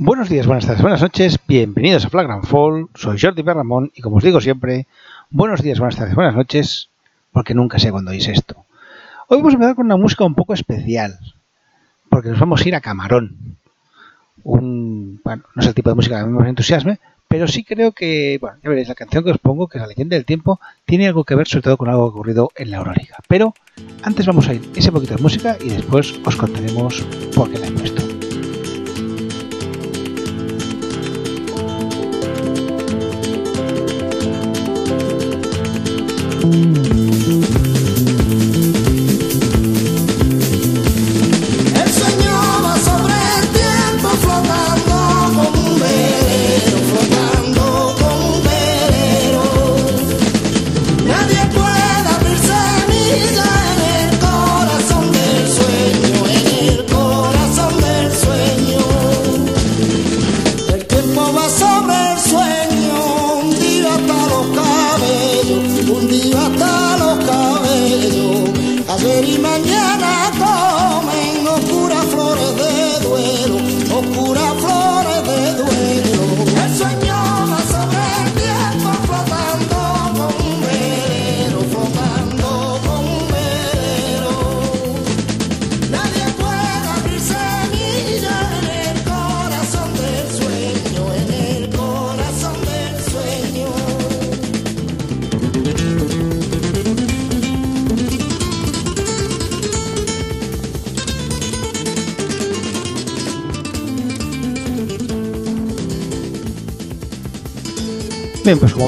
Buenos días, buenas tardes, buenas noches, bienvenidos a Flagrant Fall, soy Jordi Berramón y como os digo siempre, buenos días, buenas tardes, buenas noches, porque nunca sé cuándo oís esto. Hoy vamos a empezar con una música un poco especial, porque nos vamos a ir a Camarón. Un, bueno, no es el tipo de música que me entusiasme, pero sí creo que, bueno, ya veréis, la canción que os pongo, que es La leyenda del tiempo, tiene algo que ver sobre todo con algo ocurrido en la Euroliga. Pero antes vamos a ir ese poquito de música y después os contaremos por qué la he puesto.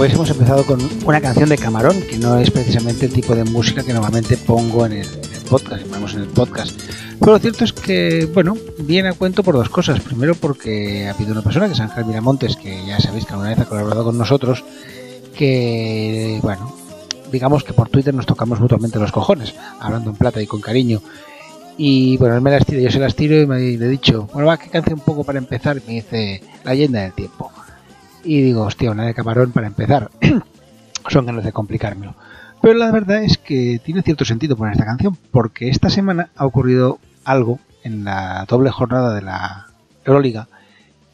Veis hemos empezado con una canción de Camarón, que no es precisamente el tipo de música que normalmente pongo en el, podcast, ponemos en el podcast. Pero lo cierto es que, bueno, viene a cuento por dos cosas. Primero porque ha habido una persona, que es Ángel Miramontes, que ya sabéis que alguna vez ha colaborado con nosotros, que, bueno, digamos que por Twitter nos tocamos mutuamente los cojones, hablando en plata y con cariño. Y bueno, él me las tira, yo se las tiro y me le he dicho, bueno, va, que canción un poco para empezar. Y me dice, La leyenda del. Y digo, hostia, una de camarón para empezar. Son ganas de complicármelo. Pero la verdad es que tiene cierto sentido poner esta canción, porque esta semana ha ocurrido algo en la doble jornada de la Euroliga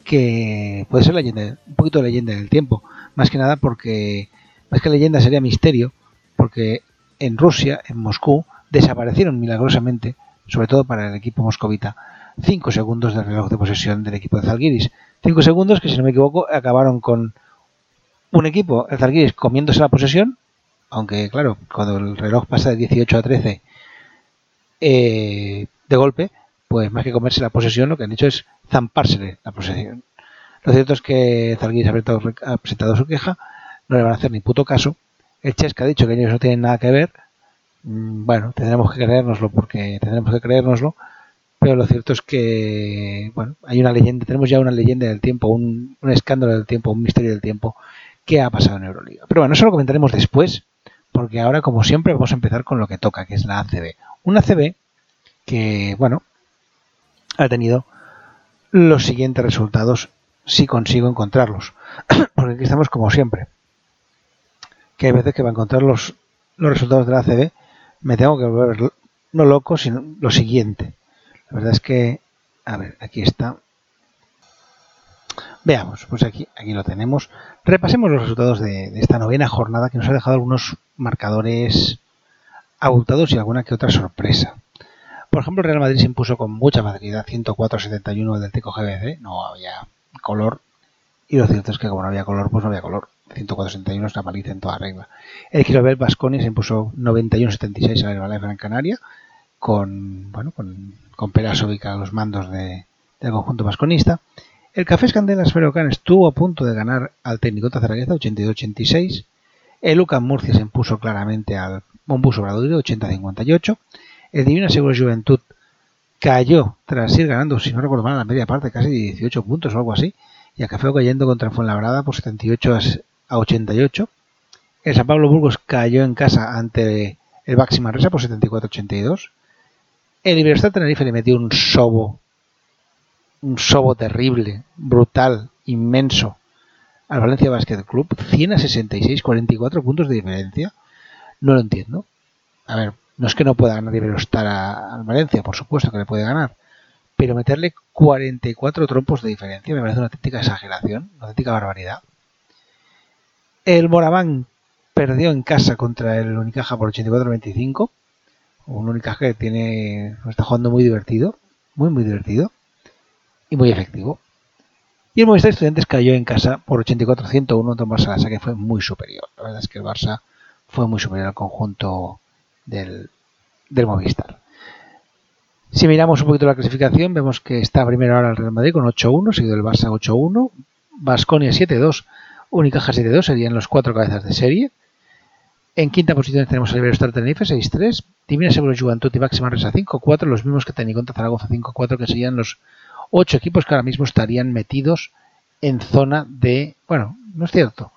que puede ser leyenda, un poquito de leyenda del tiempo. Más que nada porque, más que leyenda sería misterio, porque en Rusia, en Moscú, desaparecieron milagrosamente, sobre todo para el equipo moscovita, 5 segundos del reloj de posesión del equipo de Zalgiris. 5 segundos que, si no me equivoco, acabaron con un equipo, el Zalgiris, comiéndose la posesión, aunque, claro, cuando el reloj pasa de 18 a 13 eh, de golpe, pues más que comerse la posesión, lo que han hecho es zampársele la posesión. Lo cierto es que Zalgiris ha presentado su queja, no le van a hacer ni puto caso. El Chesca ha dicho que ellos no tienen nada que ver. Mm, bueno, tendremos que creérnoslo porque tendremos que creérnoslo pero lo cierto es que, bueno, hay una leyenda, tenemos ya una leyenda del tiempo, un, escándalo del tiempo, un misterio del tiempo que ha pasado en Euroliga. Pero bueno, eso lo comentaremos después, porque ahora, como siempre, vamos a empezar con lo que toca, que es la ACB. Una ACB que, bueno, ha tenido los siguientes resultados si consigo encontrarlos. porque aquí estamos como siempre. Que hay veces que va a encontrar los, los resultados de la ACB, me tengo que volver no loco, sino lo siguiente. La verdad es que, a ver, aquí está. Veamos, pues aquí, aquí lo tenemos. Repasemos los resultados de, esta novena jornada que nos ha dejado algunos marcadores abultados y alguna que otra sorpresa. Por ejemplo, Real Madrid se impuso con mucha facilidad 104-71 del Teco GBC, no había color. Y lo cierto es que como no había color, pues no había color. 104-71 es una paliza en toda regla. El Girobel Basconi se impuso 91-76 a la Herbalife Gran Canaria con, bueno, con, con a los mandos de, del conjunto vasconista. El Café Candelas Ferocan estuvo a punto de ganar al técnico Zaragoza 82-86. El UCAM Murcia se impuso claramente al Mombus Obradoiro 80-58. El Divina Seguros Juventud cayó tras ir ganando, si no recuerdo mal, la media parte, casi 18 puntos o algo así. Y el Café cayendo contra Fuenlabrada por 78 a 88. El San Pablo Burgos cayó en casa ante el Baxi Manresa por 74-82. El Universidad de Tenerife le metió un sobo, un sobo terrible, brutal, inmenso al Valencia Basket Club, 100 a 66, 44 puntos de diferencia. No lo entiendo. A ver, no es que no pueda ganar Iberostar al Valencia, por supuesto que le puede ganar, pero meterle 44 trompos de diferencia me parece una auténtica exageración, una auténtica barbaridad. El Moraván perdió en casa contra el Unicaja por 84-25. Un Unicaja que tiene, está jugando muy divertido, muy muy divertido y muy efectivo. Y el Movistar Estudiantes cayó en casa por 84-101 ante Barça que fue muy superior. La verdad es que el Barça fue muy superior al conjunto del, del Movistar. Si miramos un poquito la clasificación, vemos que está primero ahora el Real Madrid con 8-1, seguido el Barça 8-1, Basconia 7-2, Unicaja 7-2, serían los cuatro cabezas de serie. En quinta posición tenemos el Iberostar Tenerife 6-3, Divina Seguros Juventud y Máxima Resa 5-4, los mismos que Teniconta Zaragoza 5-4, que serían los ocho equipos que ahora mismo estarían metidos en zona de... Bueno, no es cierto.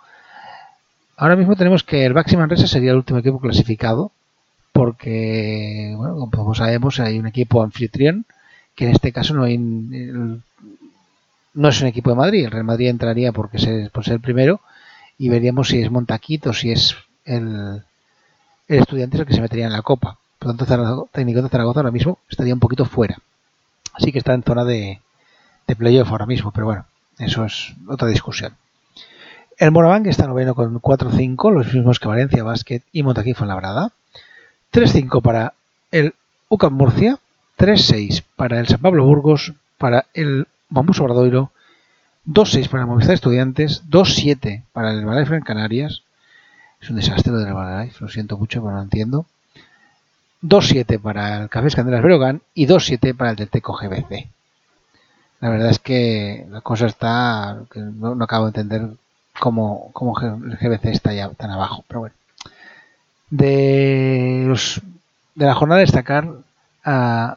Ahora mismo tenemos que el Baxi Manresa sería el último equipo clasificado, porque, bueno, como sabemos, hay un equipo anfitrión, que en este caso no hay, no es un equipo de Madrid. El Real Madrid entraría porque ser, por ser el primero y veríamos si es Montaquito, si es el, el estudiante el que se metería en la copa. Por lo tanto, técnico de Zaragoza ahora mismo estaría un poquito fuera. Así que está en zona de, de playoff ahora mismo, pero bueno, eso es otra discusión. El Moraván está noveno con 4-5, los mismos que Valencia Basket y Montaquí Labrada. 3-5 para el UCAM Murcia, 3-6 para el San Pablo Burgos, para el Bambú Obradoiro, 2-6 para el Movistar Estudiantes, 2-7 para el en Canarias. Es un desastre lo del Herbalife, lo siento mucho, pero no entiendo. 2-7 para el Cafés Candelas Berogán y 2-7 para el Delteco GBC. La verdad es que la cosa está, no, acabo de entender cómo, cómo, el GBC está ya tan abajo, pero bueno. De, los, de la jornada destacar a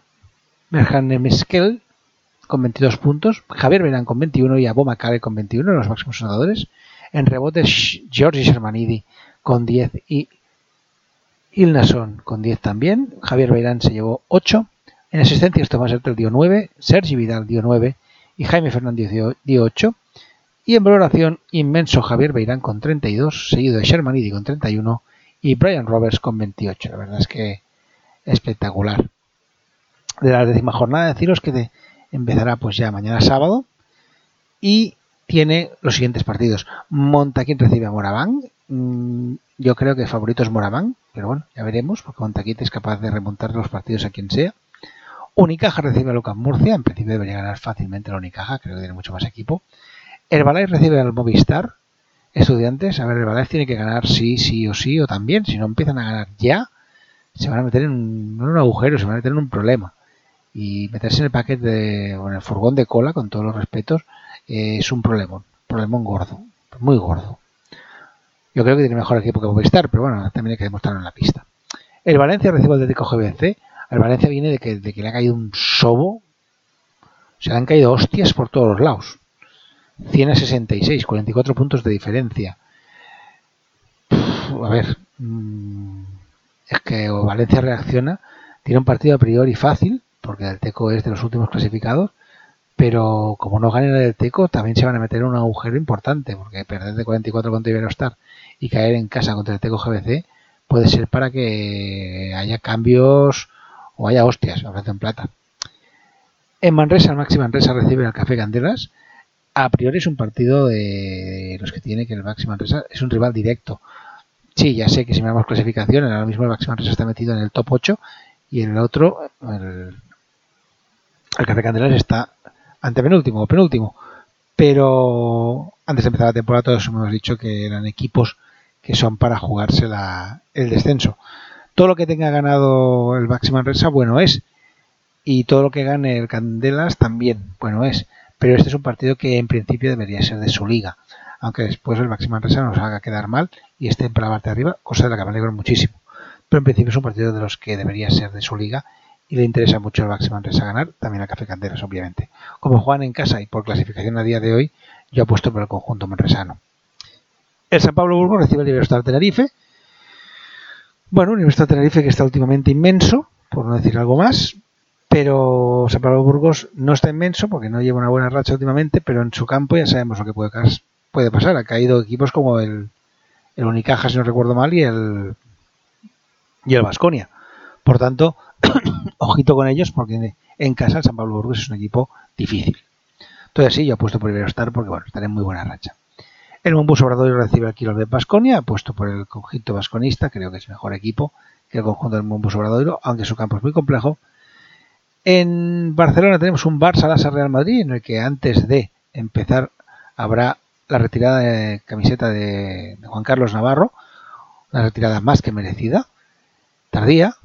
Merjan Meskel con 22 puntos, Javier Verán con 21 y Abo Macare con 21, los máximos sonadores. En rebotes, Giorgi Shermanidi con 10 y Ilnason con 10 también. Javier Beirán se llevó 8. En asistencias Tomás Hertel dio 9. Sergi Vidal dio 9. Y Jaime Fernández dio, 8. Y en valoración inmenso Javier Beirán con 32, seguido de Shermanidi con 31 y Brian Roberts con 28. La verdad es que espectacular. De la décima jornada, deciros que empezará pues ya mañana sábado y tiene los siguientes partidos. Montaquín recibe a Moraván. Mm, yo creo que el favorito es Moraván, pero bueno, ya veremos, porque Montaquín es capaz de remontar los partidos a quien sea. Unicaja recibe a Lucas Murcia, en principio debería ganar fácilmente la Unicaja, creo que tiene mucho más equipo. Herbalife recibe al Movistar. Estudiantes, a ver, Herbalife tiene que ganar sí, sí o sí, o también, si no empiezan a ganar ya, se van a meter en un, agujero, se van a meter en un problema. Y meterse en el paquete o en el furgón de cola, con todos los respetos, eh, es un problema, un problemón gordo, muy gordo. Yo creo que tiene mejor equipo que Movistar, pero bueno, también hay que demostrarlo en la pista. El Valencia recibe el Atlético GBC. El Valencia viene de que, de que le ha caído un sobo. Se le han caído hostias por todos los lados. 100 a 66, 44 puntos de diferencia. a ver, mm, es que Valencia reacciona. Tiene un partido a priori fácil, porque el Teco es de los últimos clasificados pero como no ganen el Teco, también se van a meter en un agujero importante, porque perder de 44 contra Iberostar y caer en casa contra el Teco GBC puede ser para que haya cambios o haya hostias, en plata. En Manresa, el Maxi Manresa recibe al Café Candelas. A priori es un partido de los que tiene que el Maxi Manresa es un rival directo. Sí, ya sé que si miramos clasificación, ahora mismo el Maxi Manresa está metido en el top 8 y en el otro, el Café Candelas está antepenúltimo o penúltimo. Pero antes de empezar la temporada todos hemos dicho que eran equipos que son para jugarse el descenso. Todo lo que tenga ganado el Baxi Manresa, bueno es. Y todo lo que gane el Candelas también, bueno es. Pero este es un partido que en principio debería ser de su liga. Aunque después el Baxi Manresa nos haga quedar mal y esté en la parte de arriba, cosa de la que me alegro muchísimo. Pero en principio es un partido de los que debería ser de su liga y le interesa mucho el Baxi Manresa ganar, también al Café Candelas, obviamente. Como juegan en casa y por clasificación a día de hoy, yo apuesto por el conjunto manresano. El San Pablo Burgos recibe el Universidad Tenerife. Bueno, Universidad Tenerife que está últimamente inmenso, por no decir algo más, pero San Pablo Burgos no está inmenso porque no lleva una buena racha últimamente, pero en su campo ya sabemos lo que puede, puede pasar. Ha caído equipos como el, el Unicaja, si no recuerdo mal, y el y el Vasconia. Por tanto, ojito con ellos porque en casa el San Pablo Burgos es un equipo difícil. Entonces sí, yo apuesto por Iberostar porque bueno, estaré en muy buena racha. El Mombus Obrador recibe al Kilo de Basconia, apuesto por el conjunto vasconista, creo que es mejor equipo que el conjunto del Mombus Obradoiro, aunque su campo es muy complejo. En Barcelona tenemos un Barça Lasa Real Madrid, en el que antes de empezar habrá la retirada de camiseta de, Juan Carlos Navarro, una retirada más que merecida, tardía,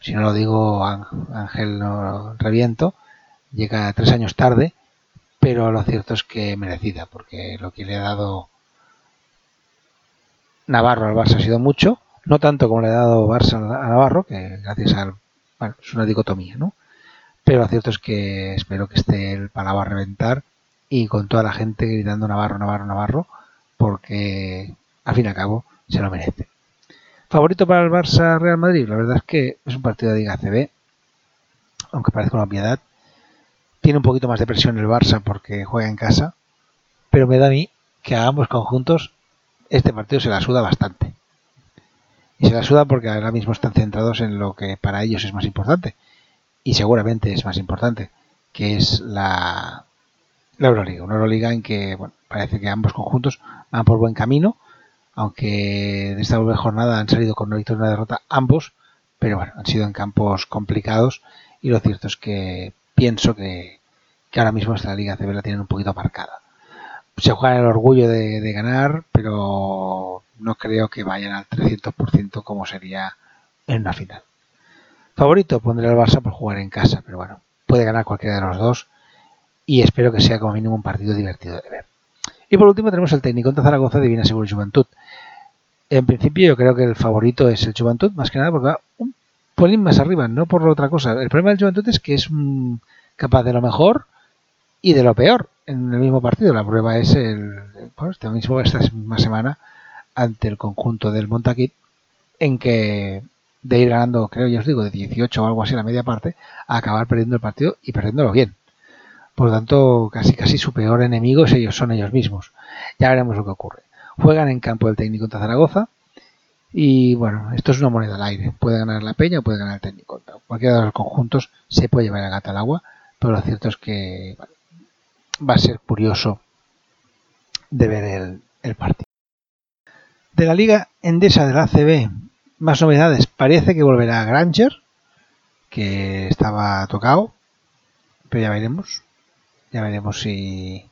si no lo digo Ángel no reviento, llega tres años tarde, pero lo cierto es que merecida, porque lo que le ha dado Navarro al Barça ha sido mucho, no tanto como le ha dado Barça a Navarro, que gracias al... Bueno, es una dicotomía, ¿no? Pero lo cierto es que espero que esté el Palau a reventar y con toda la gente gritando Navarro, Navarro, Navarro, porque al fin y al cabo se lo merece. ¿Favorito para el Barça Real Madrid? La verdad es que es un partido de Liga CB, aunque parezca una piedad. Tiene un poquito más de presión el Barça porque juega en casa, pero me da a mí que a ambos conjuntos este partido se la suda bastante. Y se la suda porque ahora mismo están centrados en lo que para ellos es más importante, y seguramente es más importante, que es la, la Euroliga. Una Euroliga en que bueno, parece que ambos conjuntos van por buen camino, aunque en esta jornada han salido con una victoria y una derrota ambos, pero bueno, han sido en campos complicados y lo cierto es que pienso que, ahora mismo esta Liga CB la tienen un poquito marcada. Se juega el orgullo de, ganar, pero no creo que vayan al 300% como sería en una final. Favorito pondré al Barça por jugar en casa, pero bueno, puede ganar cualquiera de los dos y espero que sea como mínimo un partido divertido de ver. Y por último tenemos el técnico de Zaragoza Divina Seguro Juventud. En principio yo creo que el favorito es el Juventud, más que nada porque va un pelín más arriba, no por otra cosa. El problema del Juventud es que es capaz de lo mejor y de lo peor en el mismo partido. La prueba es el, este mismo esta misma semana ante el conjunto del Montaquit, en que de ir ganando, creo ya os digo, de 18 o algo así la media parte, a acabar perdiendo el partido y perdiéndolo bien. Por lo tanto, casi casi su peor enemigo es ellos, son ellos mismos. Ya veremos lo que ocurre. Juegan en campo del técnico contra Zaragoza. Y bueno, esto es una moneda al aire. Puede ganar la Peña o puede ganar el técnico. Cualquiera de los conjuntos se puede llevar el gato al agua, pero lo cierto es que va a ser curioso de ver el, el partido. De la Liga Endesa de la ACB, más novedades. Parece que volverá Granger, que estaba tocado, pero ya veremos. Ya veremos si,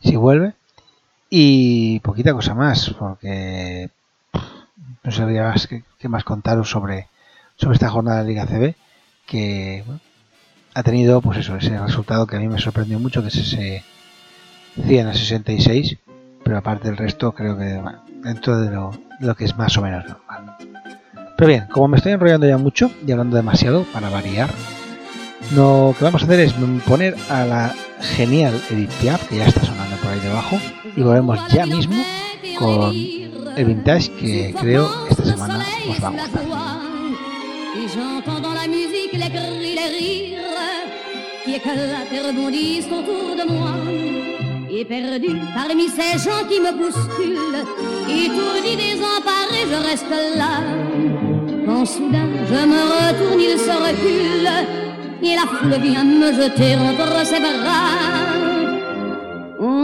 si vuelve. Y poquita cosa más, porque no sabría más qué, más contaros sobre, sobre esta jornada de Liga CB, que ha tenido pues eso, ese resultado que a mí me sorprendió mucho, que es ese 100 a 66, pero aparte del resto creo que dentro de lo, lo que es más o menos normal. Pero bien, como me estoy enrollando ya mucho y hablando demasiado para variar, lo que vamos a hacer es poner a la genial Edith Piaf, que ya está sonando por ahí debajo, y volvemos ya vintage que creo esta semana os va a gustar. Et perdu parmi ces gens qui me bousculent, étourdi, désemparé, je reste là. Quand soudain je me retourne, il se recule et la foule vient me jeter entre ses bras.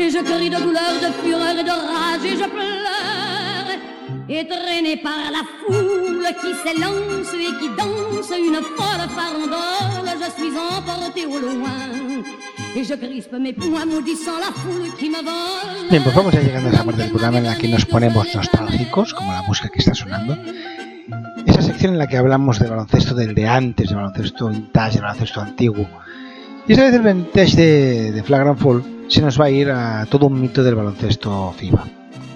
Et je crie de douleur, de fureur et de rage et je pleure. Par la foule qui s'élance et qui danse une folle farandole, je suis au loin. Bien, pues vamos ya llegando a esa parte del programa en la que nos ponemos nostálgicos, como la música que está sonando. Esa sección en la que hablamos de baloncesto del de antes, de baloncesto vintage, de baloncesto antiguo. Y esta vez el vintage de, de Flagrant Fall se nos va a ir a todo un mito del baloncesto FIBA.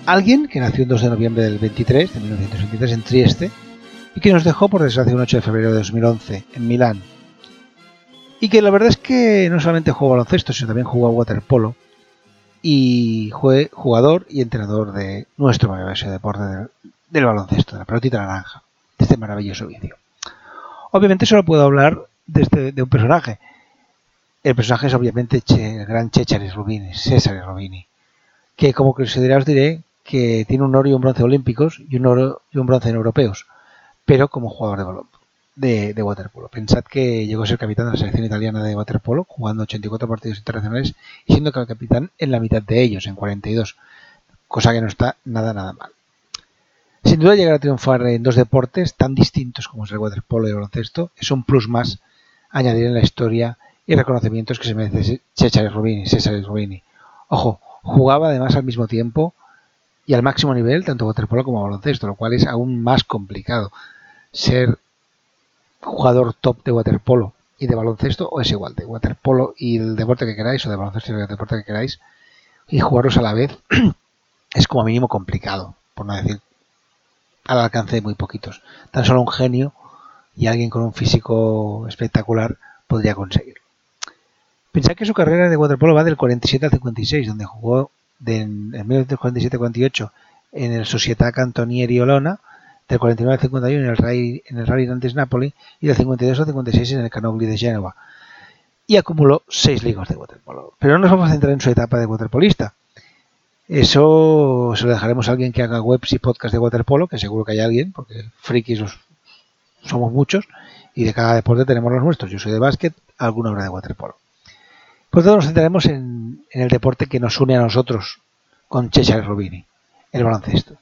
Alguien que nació el 2 de noviembre del 23, de 1923, en Trieste, y que nos dejó por desgracia un 8 de febrero de 2011 en Milán. Y que la verdad es que no solamente jugó baloncesto, sino también jugó waterpolo. Y fue jugador y entrenador de nuestro maravilloso deporte del, del baloncesto, de la pelotita naranja, de este maravilloso vicio. Obviamente solo puedo hablar desde, de un personaje. El personaje es obviamente el gran Cesare Rubini, César Rubini, que como curiosidad os diré que tiene un oro y un bronce olímpicos y un oro y un bronce en europeos, pero como jugador de de, de, waterpolo. Pensad que llegó a ser capitán de la selección italiana de waterpolo, jugando 84 partidos internacionales y siendo capitán en la mitad de ellos, en 42, cosa que no está nada, nada mal. Sin duda llegar a triunfar en dos deportes tan distintos como es el waterpolo y el baloncesto es un plus más añadir en la historia y reconocimientos que se merece Cesare Rubini, Cesare Rubini. Ojo, jugaba además al mismo tiempo y al máximo nivel tanto waterpolo como baloncesto, lo cual es aún más complicado. Ser jugador top de waterpolo y de baloncesto o es igual, de waterpolo y el deporte que queráis o de baloncesto y el deporte que queráis y jugarlos a la vez es como mínimo complicado, por no decir al alcance de muy poquitos. Tan solo un genio y alguien con un físico espectacular podría conseguirlo. Pensad que su carrera de waterpolo va del 47 al 56, donde jugó de, en 1947-48 en el Società Cantonieri Olona, del 49 al 51 en el Rally, en el Rally Nantes Napoli y del 52 al 56 en el Canogli de Génova. Y acumuló seis ligas de waterpolo. Pero no nos vamos a centrar en su etapa de waterpolista. Eso se lo dejaremos a alguien que haga webs y podcasts de waterpolo, que seguro que hay alguien, porque frikis los, somos muchos, y de cada deporte tenemos los nuestros. Yo soy de básquet, alguna hora de waterpolo. Pues todos nos centraremos en, el deporte que nos une a nosotros con Cesare Rubini, el baloncesto.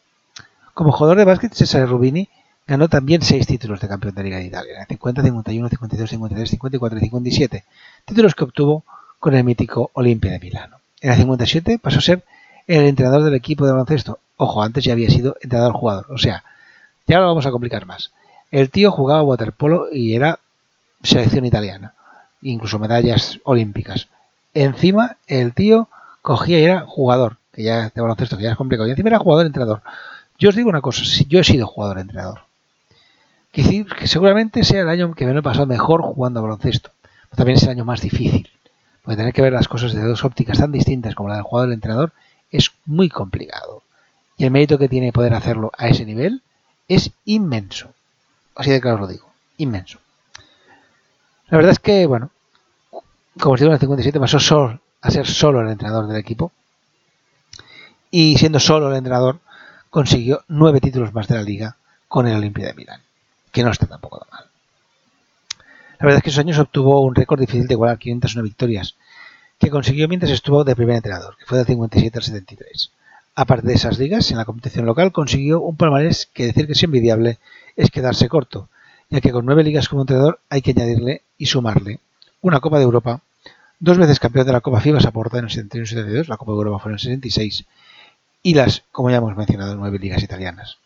Como jugador de básquet, Cesare Rubini ganó también seis títulos de campeón de Liga de Italia, en 50, 51, 52, 53, 54 y 57, títulos que obtuvo con el mítico Olimpia de Milano. En el 57 pasó a ser el entrenador del equipo de baloncesto. Ojo, antes ya había sido entrenador-jugador. O sea, ya lo vamos a complicar más. El tío jugaba waterpolo y era selección italiana, incluso medallas olímpicas. Encima, el tío cogía y era jugador, que ya de baloncesto, que ya es complicado. Y encima era jugador-entrenador. Yo os digo una cosa, si yo he sido jugador-entrenador. Que, que seguramente sea el año que me lo he pasado mejor jugando a baloncesto. También es el año más difícil. Porque tener que ver las cosas de dos ópticas tan distintas como la del jugador y el entrenador es muy complicado. Y el mérito que tiene poder hacerlo a ese nivel es inmenso. Así de claro os lo digo, inmenso. La verdad es que, bueno, digo, en el 57 pasó solo, a ser solo el entrenador del equipo. Y siendo solo el entrenador, consiguió nueve títulos más de la liga con el Olimpia de Milán, que no está tampoco mal. La verdad es que esos años obtuvo un récord difícil de igualar 501 victorias, que consiguió mientras estuvo de primer entrenador, que fue del 57 al 73. Aparte de esas ligas, en la competición local consiguió un palmarés que decir que es envidiable es quedarse corto, ya que con nueve ligas como entrenador hay que añadirle y sumarle una Copa de Europa, dos veces campeón de la Copa FIBA Saporta en el 71 y 72, la Copa de Europa fue en el 66, y las, como ya hemos mencionado, nueve ligas italianas.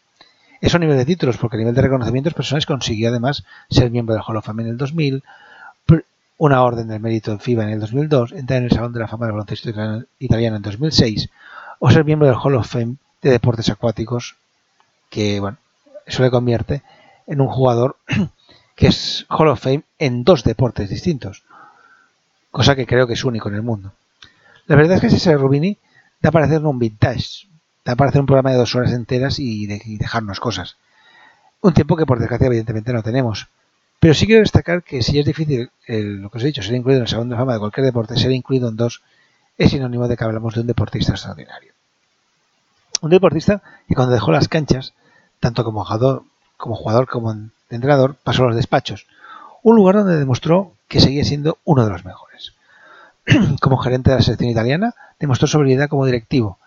Eso a nivel de títulos, porque a nivel de reconocimientos personales consiguió además ser miembro del Hall of Fame en el 2000, una orden del mérito en FIBA en el 2002, entrar en el Salón de la Fama del Baloncesto Italiano en 2006 o ser miembro del Hall of Fame de Deportes Acuáticos, que bueno, eso le convierte en un jugador que es Hall of Fame en dos deportes distintos, cosa que creo que es único en el mundo. La verdad es que ese Rubini da para hacer un vintage, da para hacer un programa de dos horas enteras y, de, y dejarnos cosas. Un tiempo que por desgracia evidentemente no tenemos. Pero sí quiero destacar que si es difícil, el, lo que os he dicho, ser incluido en el Salón de Fama de cualquier deporte, ser incluido en dos es sinónimo de que hablamos de un deportista extraordinario. Un deportista que cuando dejó las canchas, tanto como jugador como, jugador, como entrenador, pasó a los despachos. Un lugar donde demostró que seguía siendo uno de los mejores. como gerente de la selección italiana, demostró sobriedad como directivo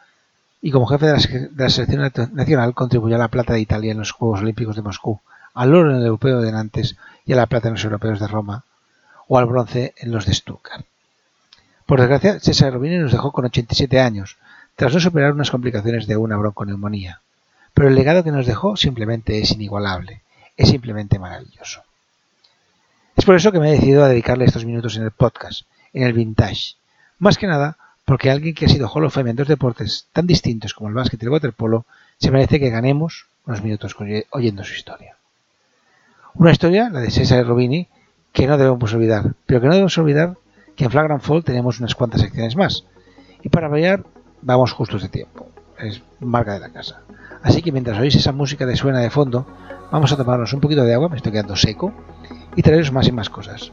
y como jefe de la, selección nacional contribuyó a la plata de Italia en los Juegos Olímpicos de Moscú, al oro en el europeo de Nantes y a la plata en los europeos de Roma o al bronce en los de Stuttgart. Por desgracia, César Robini nos dejó con 87 años, tras no superar unas complicaciones de una bronconeumonía. Pero el legado que nos dejó simplemente es inigualable, es simplemente maravilloso. Es por eso que me he decidido a dedicarle estos minutos en el podcast, en el vintage. Más que nada porque alguien que ha sido Hall of Fame en dos deportes tan distintos como el básquet y el waterpolo se merece que ganemos unos minutos oyendo su historia. Una historia, la de César Robini, que no debemos olvidar, pero que no debemos olvidar que en Flagrant Fall tenemos unas cuantas secciones más. Y para variar, vamos justos de tiempo. Es marca de la casa. Así que mientras oís esa música de suena de fondo, vamos a tomarnos un poquito de agua, me estoy quedando seco, y traeros más y más cosas.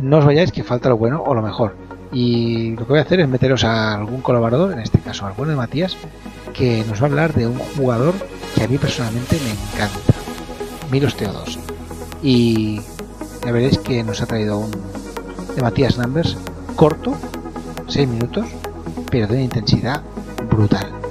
No os vayáis que falta lo bueno o lo mejor. Y lo que voy a hacer es meteros a algún colaborador, en este caso al bueno de Matías, que nos va a hablar de un jugador que a mí personalmente me encanta, Milos Teodos. Y ya veréis que nos ha traído un de Matías Numbers corto, 6 minutos, pero de una intensidad brutal.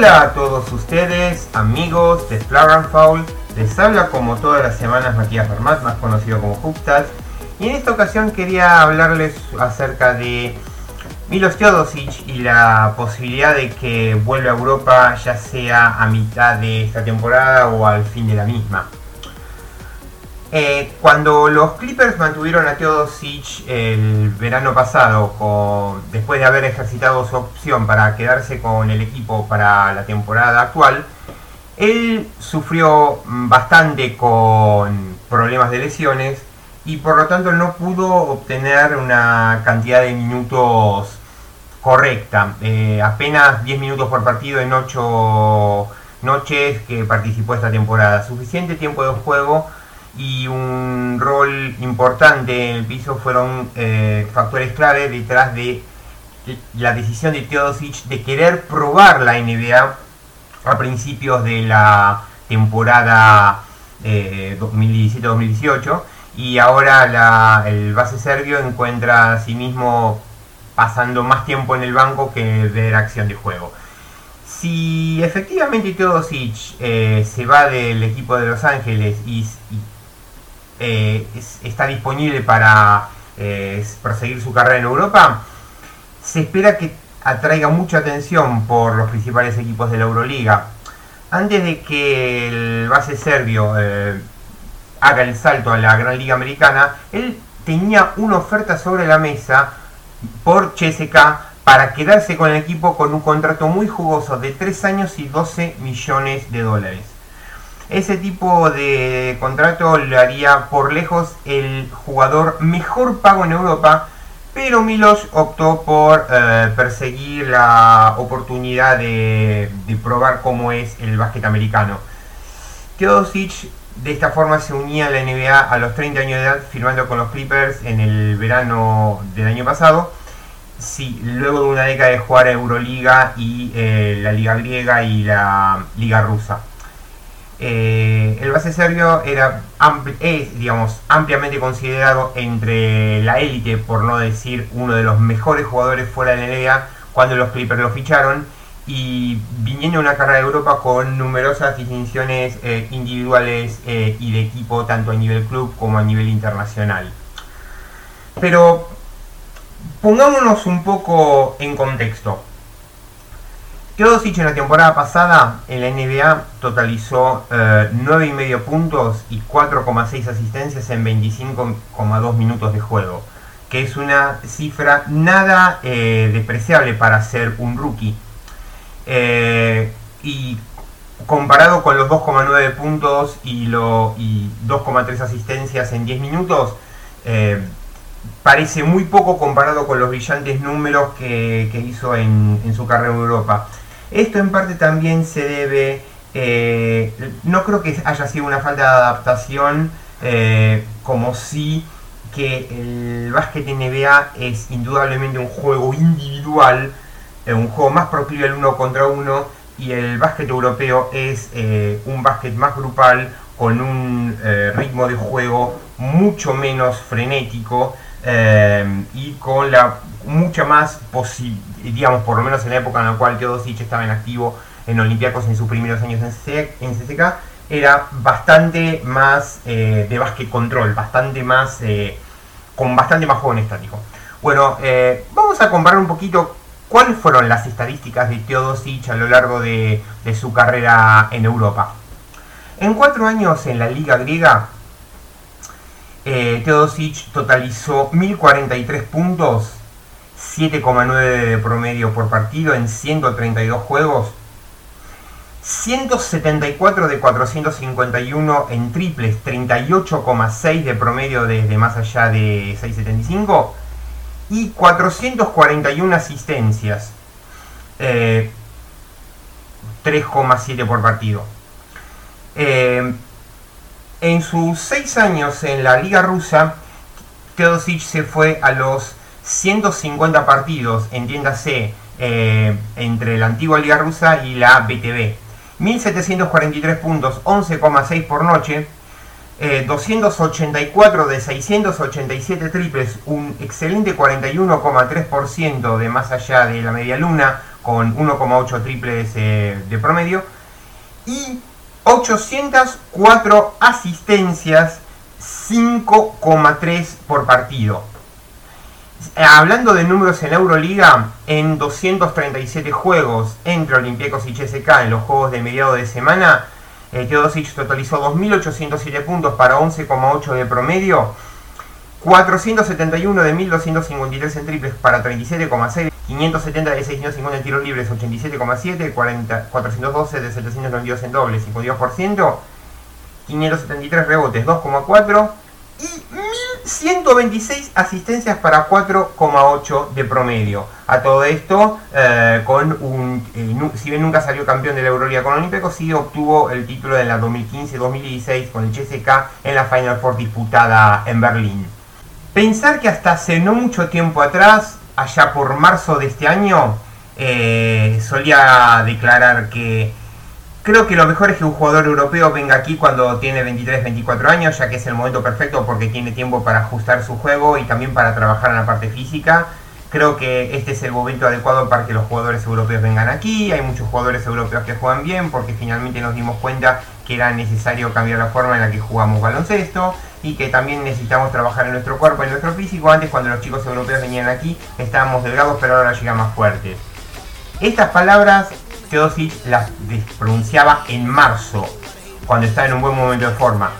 Hola a todos ustedes, amigos de Flower Foul. Les habla como todas las semanas Matías Fermat, más conocido como Hoopstats. Y en esta ocasión quería hablarles acerca de Milos Teodosic y la posibilidad de que vuelva a Europa ya sea a mitad de esta temporada o al fin de la misma. Eh, cuando los Clippers mantuvieron a Teodosic el verano pasado, después de haber ejercitado su opción para quedarse con el equipo para la temporada actual, él sufrió bastante con problemas de lesiones y por lo tanto no pudo obtener una cantidad de minutos correcta. Eh, apenas 10 minutos por partido en 8 noches que participó esta temporada. Suficiente tiempo de juego y un rol importante en el piso fueron eh, factores clave detrás de la decisión de Teodosic de querer probar la NBA a principios de la temporada 2017-2018 eh, y ahora el base serbio encuentra a sí mismo pasando más tiempo en el banco que ver acción de juego. Si efectivamente Teodosic eh, se va del equipo de Los Ángeles y eh, está disponible para eh, proseguir su carrera en Europa, se espera que atraiga mucha atención por los principales equipos de la Euroliga. Antes de que el base serbio eh, haga el salto a la Gran Liga Americana, él tenía una oferta sobre la mesa por CSK para quedarse con el equipo con un contrato muy jugoso de 3 años y 12 millones de dólares. Ese tipo de contrato le haría por lejos el jugador mejor pago en Europa, pero Milos optó por eh, perseguir la oportunidad de, probar cómo es el básquet americano. Teodosic de esta forma se unía a la NBA a los 30 años de edad, firmando con los Clippers en el verano del año pasado. Sí, luego de una década de jugar Euroliga y eh, la Liga Griega y la Liga Rusa. Eh, el base serbio era es, digamos, ampliamente considerado entre la élite, por no decir uno de los mejores jugadores fuera de la NBA, cuando los Clippers lo ficharon y viniendo de una carrera de Europa con numerosas distinciones eh, individuales eh, y de equipo, tanto a nivel club como a nivel internacional. Pero pongámonos un poco en contexto. Teodosic en la temporada pasada en la NBA totalizó eh, 9,5 puntos y 4,6 asistencias en 25,2 minutos de juego, que es una cifra nada eh, despreciable para ser un rookie. Eh, y comparado con los 2,9 puntos y, y 2,3 asistencias en 10 minutos, eh, parece muy poco comparado con los brillantes números que, hizo en, en, su carrera en Europa. Esto en parte también se debe, eh, no creo que haya sido una falta de adaptación, eh, como si que el básquet NBA es indudablemente un juego individual, eh, un juego más proclive al uno contra uno, y el básquet europeo es un básquet más grupal, con un ritmo de juego mucho menos frenético y con la mucha más digamos, por lo menos en la época en la cual Teodosic estaba en activo en Olympiacos en sus primeros años en, CSK, era bastante más eh, de básquet control, bastante más, eh, con bastante más juego en estático. Bueno, eh, vamos a comparar un poquito cuáles fueron las estadísticas de Teodosic a lo largo de, de su carrera en Europa. En cuatro años en la liga griega, Teodosic totalizó 1043 puntos 7,9 de promedio por partido en 132 juegos. 174 de 451 en triples, 38,6 de promedio desde más allá de 6,75 y 441 asistencias, 3,7 eh, por partido. Eh, en sus 6 años en la liga rusa, Teodosic se fue a los 150 partidos, entiéndase, eh, entre la antigua Liga Rusa y la BTV. 1743 puntos, 11,6 por noche. 284 de 687 triples, un excelente 41,3% de más allá de la media luna, con 1,8 triples de promedio. Y 804 asistencias, 5,3 por partido. Eh, hablando de números en Euroliga, en 237 juegos entre Olympiacos y CSK en los juegos de mediado de semana, eh, Teodosic totalizó 2.807 puntos para 11,8 de promedio, 471 de 1.253 en triples para 37,6, 570 de 650 en tiros libres 87,7, 412 de 792 en dobles 52%, 573 rebotes 2,4 y 1126 asistencias para 4,8 de promedio. A todo esto, eh, con un, eh, si bien nunca salió campeón de la Euroliga con Olímpico, sí obtuvo el título en la 2015-2016 con el CSK en la Final Four disputada en Berlín. Pensar que hasta hace no mucho tiempo atrás, allá por marzo de este año, eh, solía declarar que Creo que lo mejor es que un jugador europeo venga aquí cuando tiene 23, 24 años, ya que es el momento perfecto porque tiene tiempo para ajustar su juego y también para trabajar en la parte física. Creo que este es el momento adecuado para que los jugadores europeos vengan aquí. Hay muchos jugadores europeos que juegan bien porque finalmente nos dimos cuenta que era necesario cambiar la forma en la que jugamos baloncesto y que también necesitamos trabajar en nuestro cuerpo, en nuestro físico. Antes cuando los chicos europeos venían aquí estábamos delgados pero ahora llegan más fuertes. Estas palabras Teodosic las pronunciaba en marzo, cuando estaba en un buen momento de forma.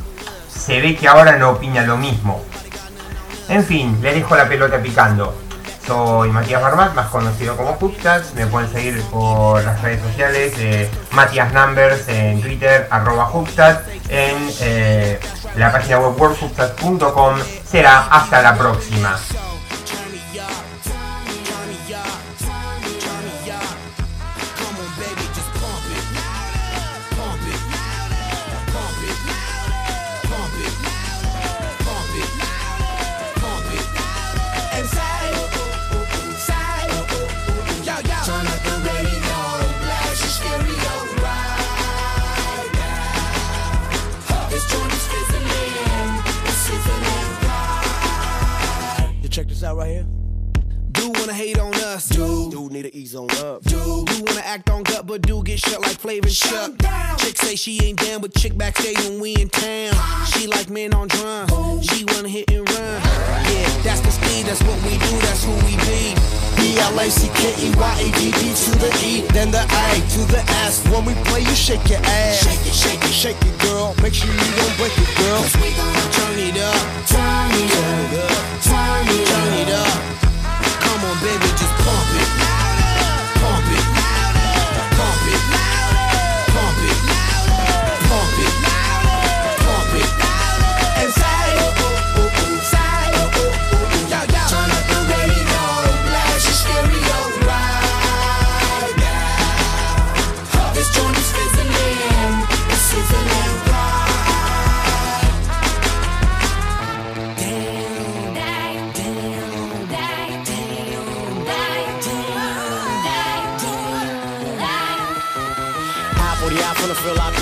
Se ve que ahora no opina lo mismo. En fin, le dejo la pelota picando. Soy Matías Barbat, más conocido como Hubstats. Me pueden seguir por las redes sociales de Matías Numbers en Twitter, arroba Hubstats, en eh, la página web worldhubstats.com. Será hasta la próxima. But do get shut like Flavor Shut. Chick say she ain't down, but chick backstage when we in town. She like men on drum. She wanna hit and run. Yeah, that's the speed, that's what we do, that's who we be. B-L-A-C-K-E-Y-A-D-D to the E, then the A to the S. When we play, you shake your ass. Shake it, shake it, shake it, girl. Make sure you don't break it, girl. Cause we gon' turn it up, turn it up, turn it up, turn it up. Come on, baby, just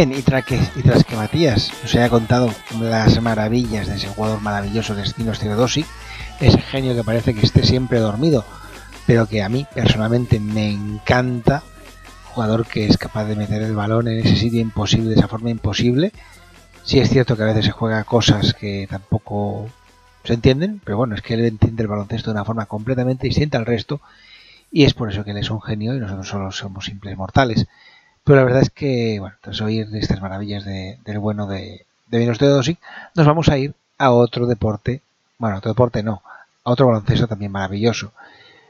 Y tras, que, Matías nos haya contado las maravillas de ese jugador maravilloso que es ese genio que parece que esté siempre dormido, pero que a mí personalmente me encanta, jugador que es capaz de meter el balón en ese sitio imposible, de esa forma imposible. Sí es cierto que a veces se juega cosas que tampoco se entienden, pero bueno, es que él entiende el baloncesto de una forma completamente distinta al resto y es por eso que él es un genio y nosotros solo somos simples mortales. Pero la verdad es que, bueno, tras oír estas maravillas del bueno de, de Minos Teodosic, nos vamos a ir a otro deporte, bueno, otro deporte no, a otro baloncesto también maravilloso.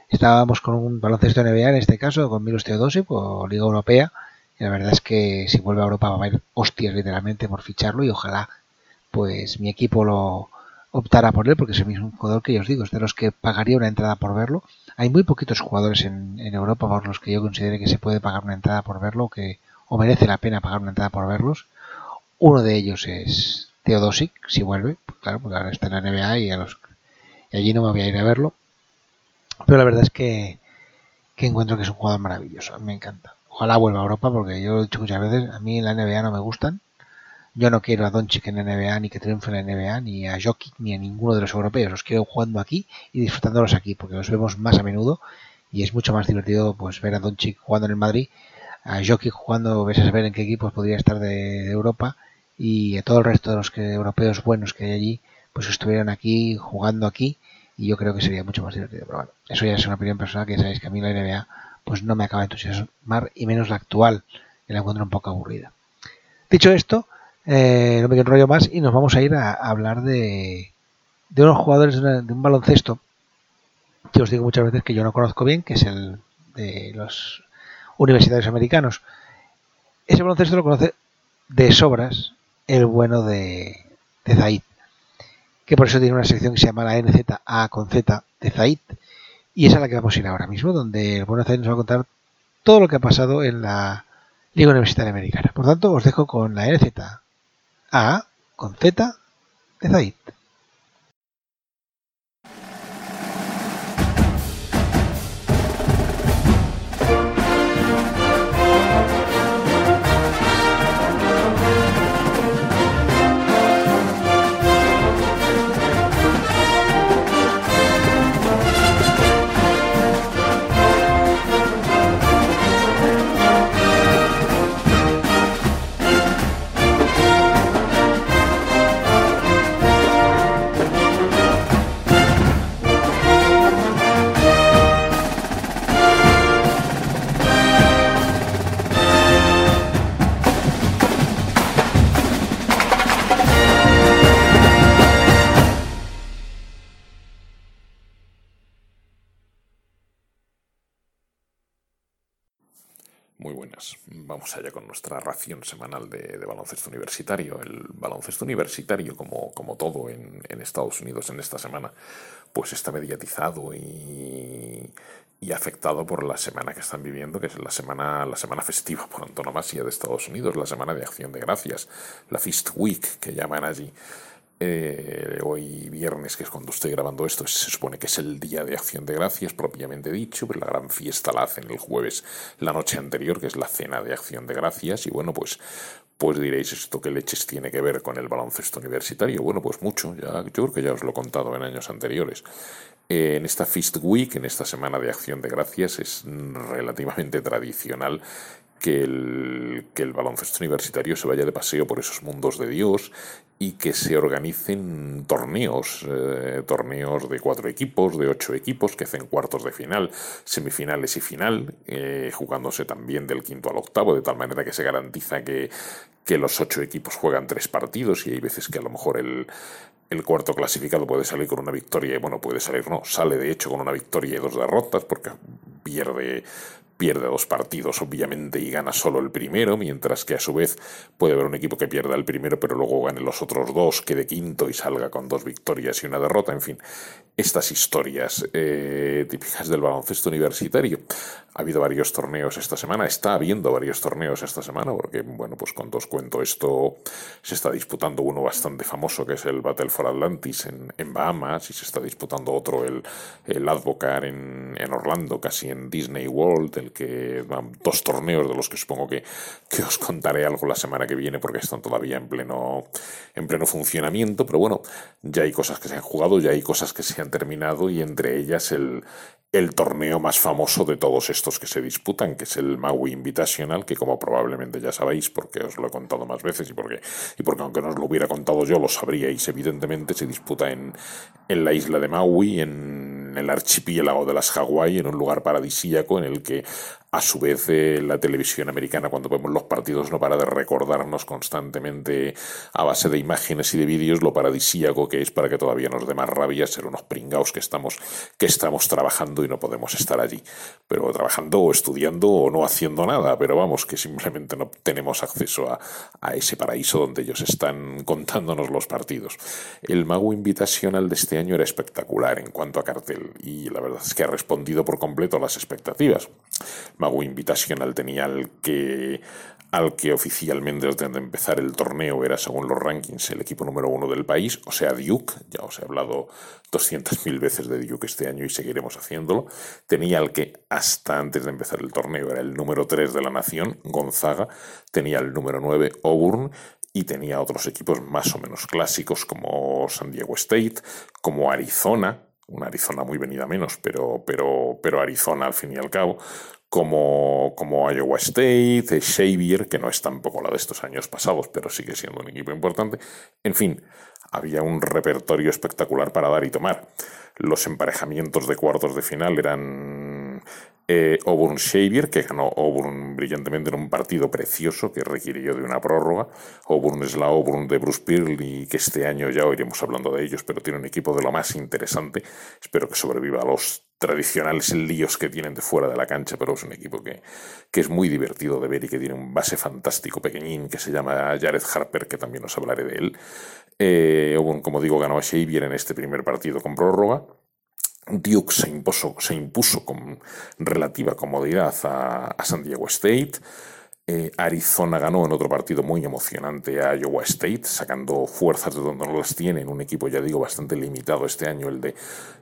Estábamos con un baloncesto NBA en este caso, con Milos Teodosic o Liga Europea, Y la verdad es que si vuelve a Europa va a haber hostias literalmente por ficharlo y ojalá pues mi equipo lo optara por él porque es el mismo jugador que yo os digo, es de los que pagaría una entrada por verlo. Hay muy poquitos jugadores en, en Europa por los que yo considere que se puede pagar una entrada por verlo que, o merece la pena pagar una entrada por verlos. Uno de ellos es Teodosic, si vuelve, pues claro, porque ahora está en la NBA y, a los, y allí no me voy a ir a verlo. Pero la verdad es que, que encuentro que es un jugador maravilloso, me encanta. Ojalá vuelva a Europa porque yo lo he dicho muchas veces, a mí en la NBA no me gustan. Yo no quiero a Doncic en la NBA, ni que triunfe en la NBA, ni a Jokic, ni a ninguno de los europeos. Los quiero jugando aquí y disfrutándolos aquí, porque los vemos más a menudo y es mucho más divertido pues ver a Doncic jugando en el Madrid, a Jokic jugando, ves a saber en qué equipos podría estar de, de, Europa y a todo el resto de los que, europeos buenos que hay allí, pues estuvieran aquí jugando aquí y yo creo que sería mucho más divertido. Pero bueno, eso ya es una opinión personal que sabéis que a mí la NBA pues no me acaba de entusiasmar y menos la actual, que la encuentro un poco aburrida. Dicho esto, eh, no me enrollo más y nos vamos a ir a, a hablar de, de, unos jugadores de, de, un baloncesto que os digo muchas veces que yo no conozco bien, que es el de los universitarios americanos. Ese baloncesto lo conoce de sobras el bueno de, de Zaid, que por eso tiene una sección que se llama la NZA con Z de Zaid, y es la que vamos a ir ahora mismo, donde el bueno Zaid nos va a contar todo lo que ha pasado en la Liga Universitaria Americana. Por tanto, os dejo con la NZA a con Z de Zaid. Vamos allá con nuestra ración semanal de, baloncesto universitario. El baloncesto universitario, como, como todo en, en, Estados Unidos en esta semana, pues está mediatizado y, y, afectado por la semana que están viviendo, que es la semana, la semana festiva por antonomasia de Estados Unidos, la semana de acción de gracias, la Feast Week que llaman allí. Eh, hoy viernes, que es cuando estoy grabando esto, se supone que es el día de acción de gracias propiamente dicho, pero la gran fiesta la hacen el jueves, la noche anterior, que es la cena de acción de gracias, y bueno, pues, pues diréis, ¿esto qué leches tiene que ver con el baloncesto universitario? Bueno, pues mucho, ya, yo creo que ya os lo he contado en años anteriores. Eh, en esta Feast Week, en esta semana de acción de gracias, es relativamente tradicional que el, que el baloncesto universitario se vaya de paseo por esos mundos de Dios y que se organicen torneos, eh, torneos de cuatro equipos, de ocho equipos, que hacen cuartos de final, semifinales y final, eh, jugándose también del quinto al octavo, de tal manera que se garantiza que, que los ocho equipos juegan tres partidos y hay veces que a lo mejor el, el cuarto clasificado puede salir con una victoria y bueno, puede salir, no, sale de hecho con una victoria y dos derrotas porque pierde pierde dos partidos, obviamente, y gana solo el primero, mientras que a su vez puede haber un equipo que pierda el primero, pero luego gane los otros dos, quede quinto y salga con dos victorias y una derrota. En fin, estas historias eh, típicas del baloncesto universitario. Ha habido varios torneos esta semana, está habiendo varios torneos esta semana, porque, bueno, pues cuando os cuento esto, se está disputando uno bastante famoso, que es el Battle for Atlantis en, en Bahamas, y se está disputando otro, el, el Advocar en, en Orlando, casi en Disney World, el que van dos torneos de los que supongo que, que os contaré algo la semana que viene, porque están todavía en pleno, en pleno funcionamiento, pero bueno, ya hay cosas que se han jugado, ya hay cosas que se han terminado, y entre ellas el, el torneo más famoso de todos estos que se disputan, que es el Maui Invitational, que como probablemente ya sabéis, porque os lo he contado más veces y porque, y porque aunque no os lo hubiera contado yo, lo sabríais, evidentemente se disputa en, en la isla de Maui, en el archipiélago de las Hawái, en un lugar paradisíaco en el que A su vez, eh, la televisión americana, cuando vemos los partidos, no para de recordarnos constantemente a base de imágenes y de vídeos lo paradisíaco que es para que todavía nos dé más rabia ser unos pringaos que estamos, que estamos trabajando y no podemos estar allí. Pero trabajando o estudiando o no haciendo nada, pero vamos, que simplemente no tenemos acceso a, a ese paraíso donde ellos están contándonos los partidos. El Mago Invitational de este año era espectacular en cuanto a cartel y la verdad es que ha respondido por completo a las expectativas. Mago Invitational tenía al que, al que oficialmente desde de empezar el torneo era, según los rankings, el equipo número uno del país, o sea, Duke. Ya os he hablado 200.000 veces de Duke este año y seguiremos haciéndolo. Tenía al que, hasta antes de empezar el torneo, era el número 3 de la nación, Gonzaga. Tenía el número 9, Auburn. Y tenía otros equipos más o menos clásicos como San Diego State, como Arizona, una Arizona muy venida menos, pero, pero, pero Arizona al fin y al cabo, como, como Iowa State, Xavier, que no es tampoco la de estos años pasados, pero sigue siendo un equipo importante. En fin, había un repertorio espectacular para dar y tomar. Los emparejamientos de cuartos de final eran eh, Auburn que ganó Auburn brillantemente en un partido precioso que requirió de una prórroga. Auburn es la Auburn de Bruce Pearl que este año ya iremos hablando de ellos, pero tiene un equipo de lo más interesante. Espero que sobreviva a los tradicionales líos que tienen de fuera de la cancha, pero es un equipo que, que es muy divertido de ver y que tiene un base fantástico pequeñín que se llama Jared Harper, que también os hablaré de él. Eh, como digo, ganó a Xavier en este primer partido con prórroga. Duke se impuso, se impuso con relativa comodidad a, a San Diego State. Eh, Arizona ganó en otro partido muy emocionante a Iowa State, sacando fuerzas de donde no las tiene, en un equipo, ya digo, bastante limitado este año, el de,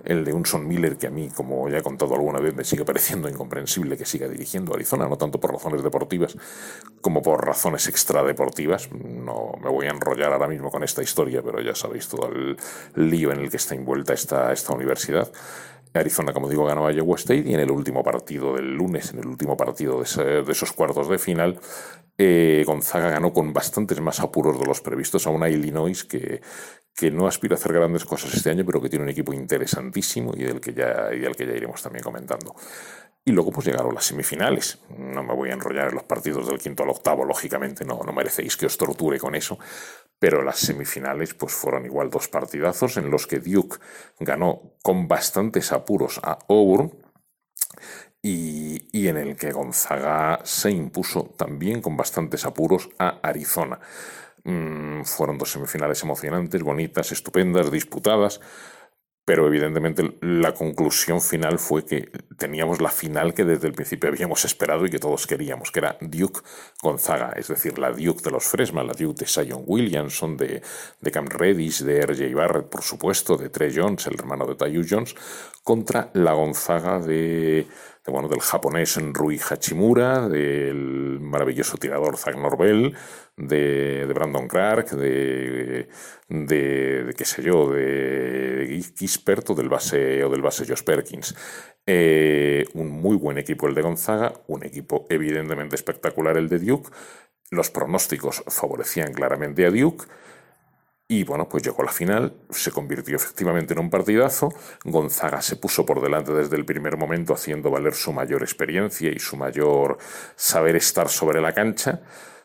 el de Unson Miller, que a mí, como ya he contado alguna vez, me sigue pareciendo incomprensible que siga dirigiendo a Arizona, no tanto por razones deportivas como por razones extradeportivas. No me voy a enrollar ahora mismo con esta historia, pero ya sabéis todo el lío en el que está envuelta esta, esta universidad. Arizona, como digo, ganó a Iowa State y en el último partido del lunes, en el último partido de, esos cuartos de final, eh, Gonzaga ganó con bastantes más apuros de los previstos a una Illinois que, que no aspira a hacer grandes cosas este año, pero que tiene un equipo interesantísimo y del que ya, y del que ya iremos también comentando. Y luego pues llegaron las semifinales. No me voy a enrollar en los partidos del quinto al octavo, lógicamente, no, no merecéis que os torture con eso. Pero las semifinales pues fueron igual dos partidazos en los que Duke ganó con bastantes apuros a Auburn y, y en el que Gonzaga se impuso también con bastantes apuros a Arizona. Mm, fueron dos semifinales emocionantes, bonitas, estupendas, disputadas pero evidentemente la conclusión final fue que teníamos la final que desde el principio habíamos esperado y que todos queríamos, que era Duke Gonzaga, es decir, la Duke de los Fresma, la Duke de Sion Williamson, de, de Cam Reddish, de R.J. Barrett, por supuesto, de Trey Jones, el hermano de Tayu Jones, contra la Gonzaga de, bueno, del japonés Rui Hachimura, del maravilloso tirador Zach Norvell, de, Brandon Clark, de, de, qué sé yo, de Gispert o del base, o del base Josh Perkins. Eh, un muy buen equipo el de Gonzaga, un equipo evidentemente espectacular el de Duke. Los pronósticos favorecían claramente a Duke. Y bueno, pues llegó a la final, se convirtió efectivamente en un partidazo. Gonzaga se puso por delante desde el primer momento, haciendo valer su mayor experiencia y su mayor saber estar sobre la cancha.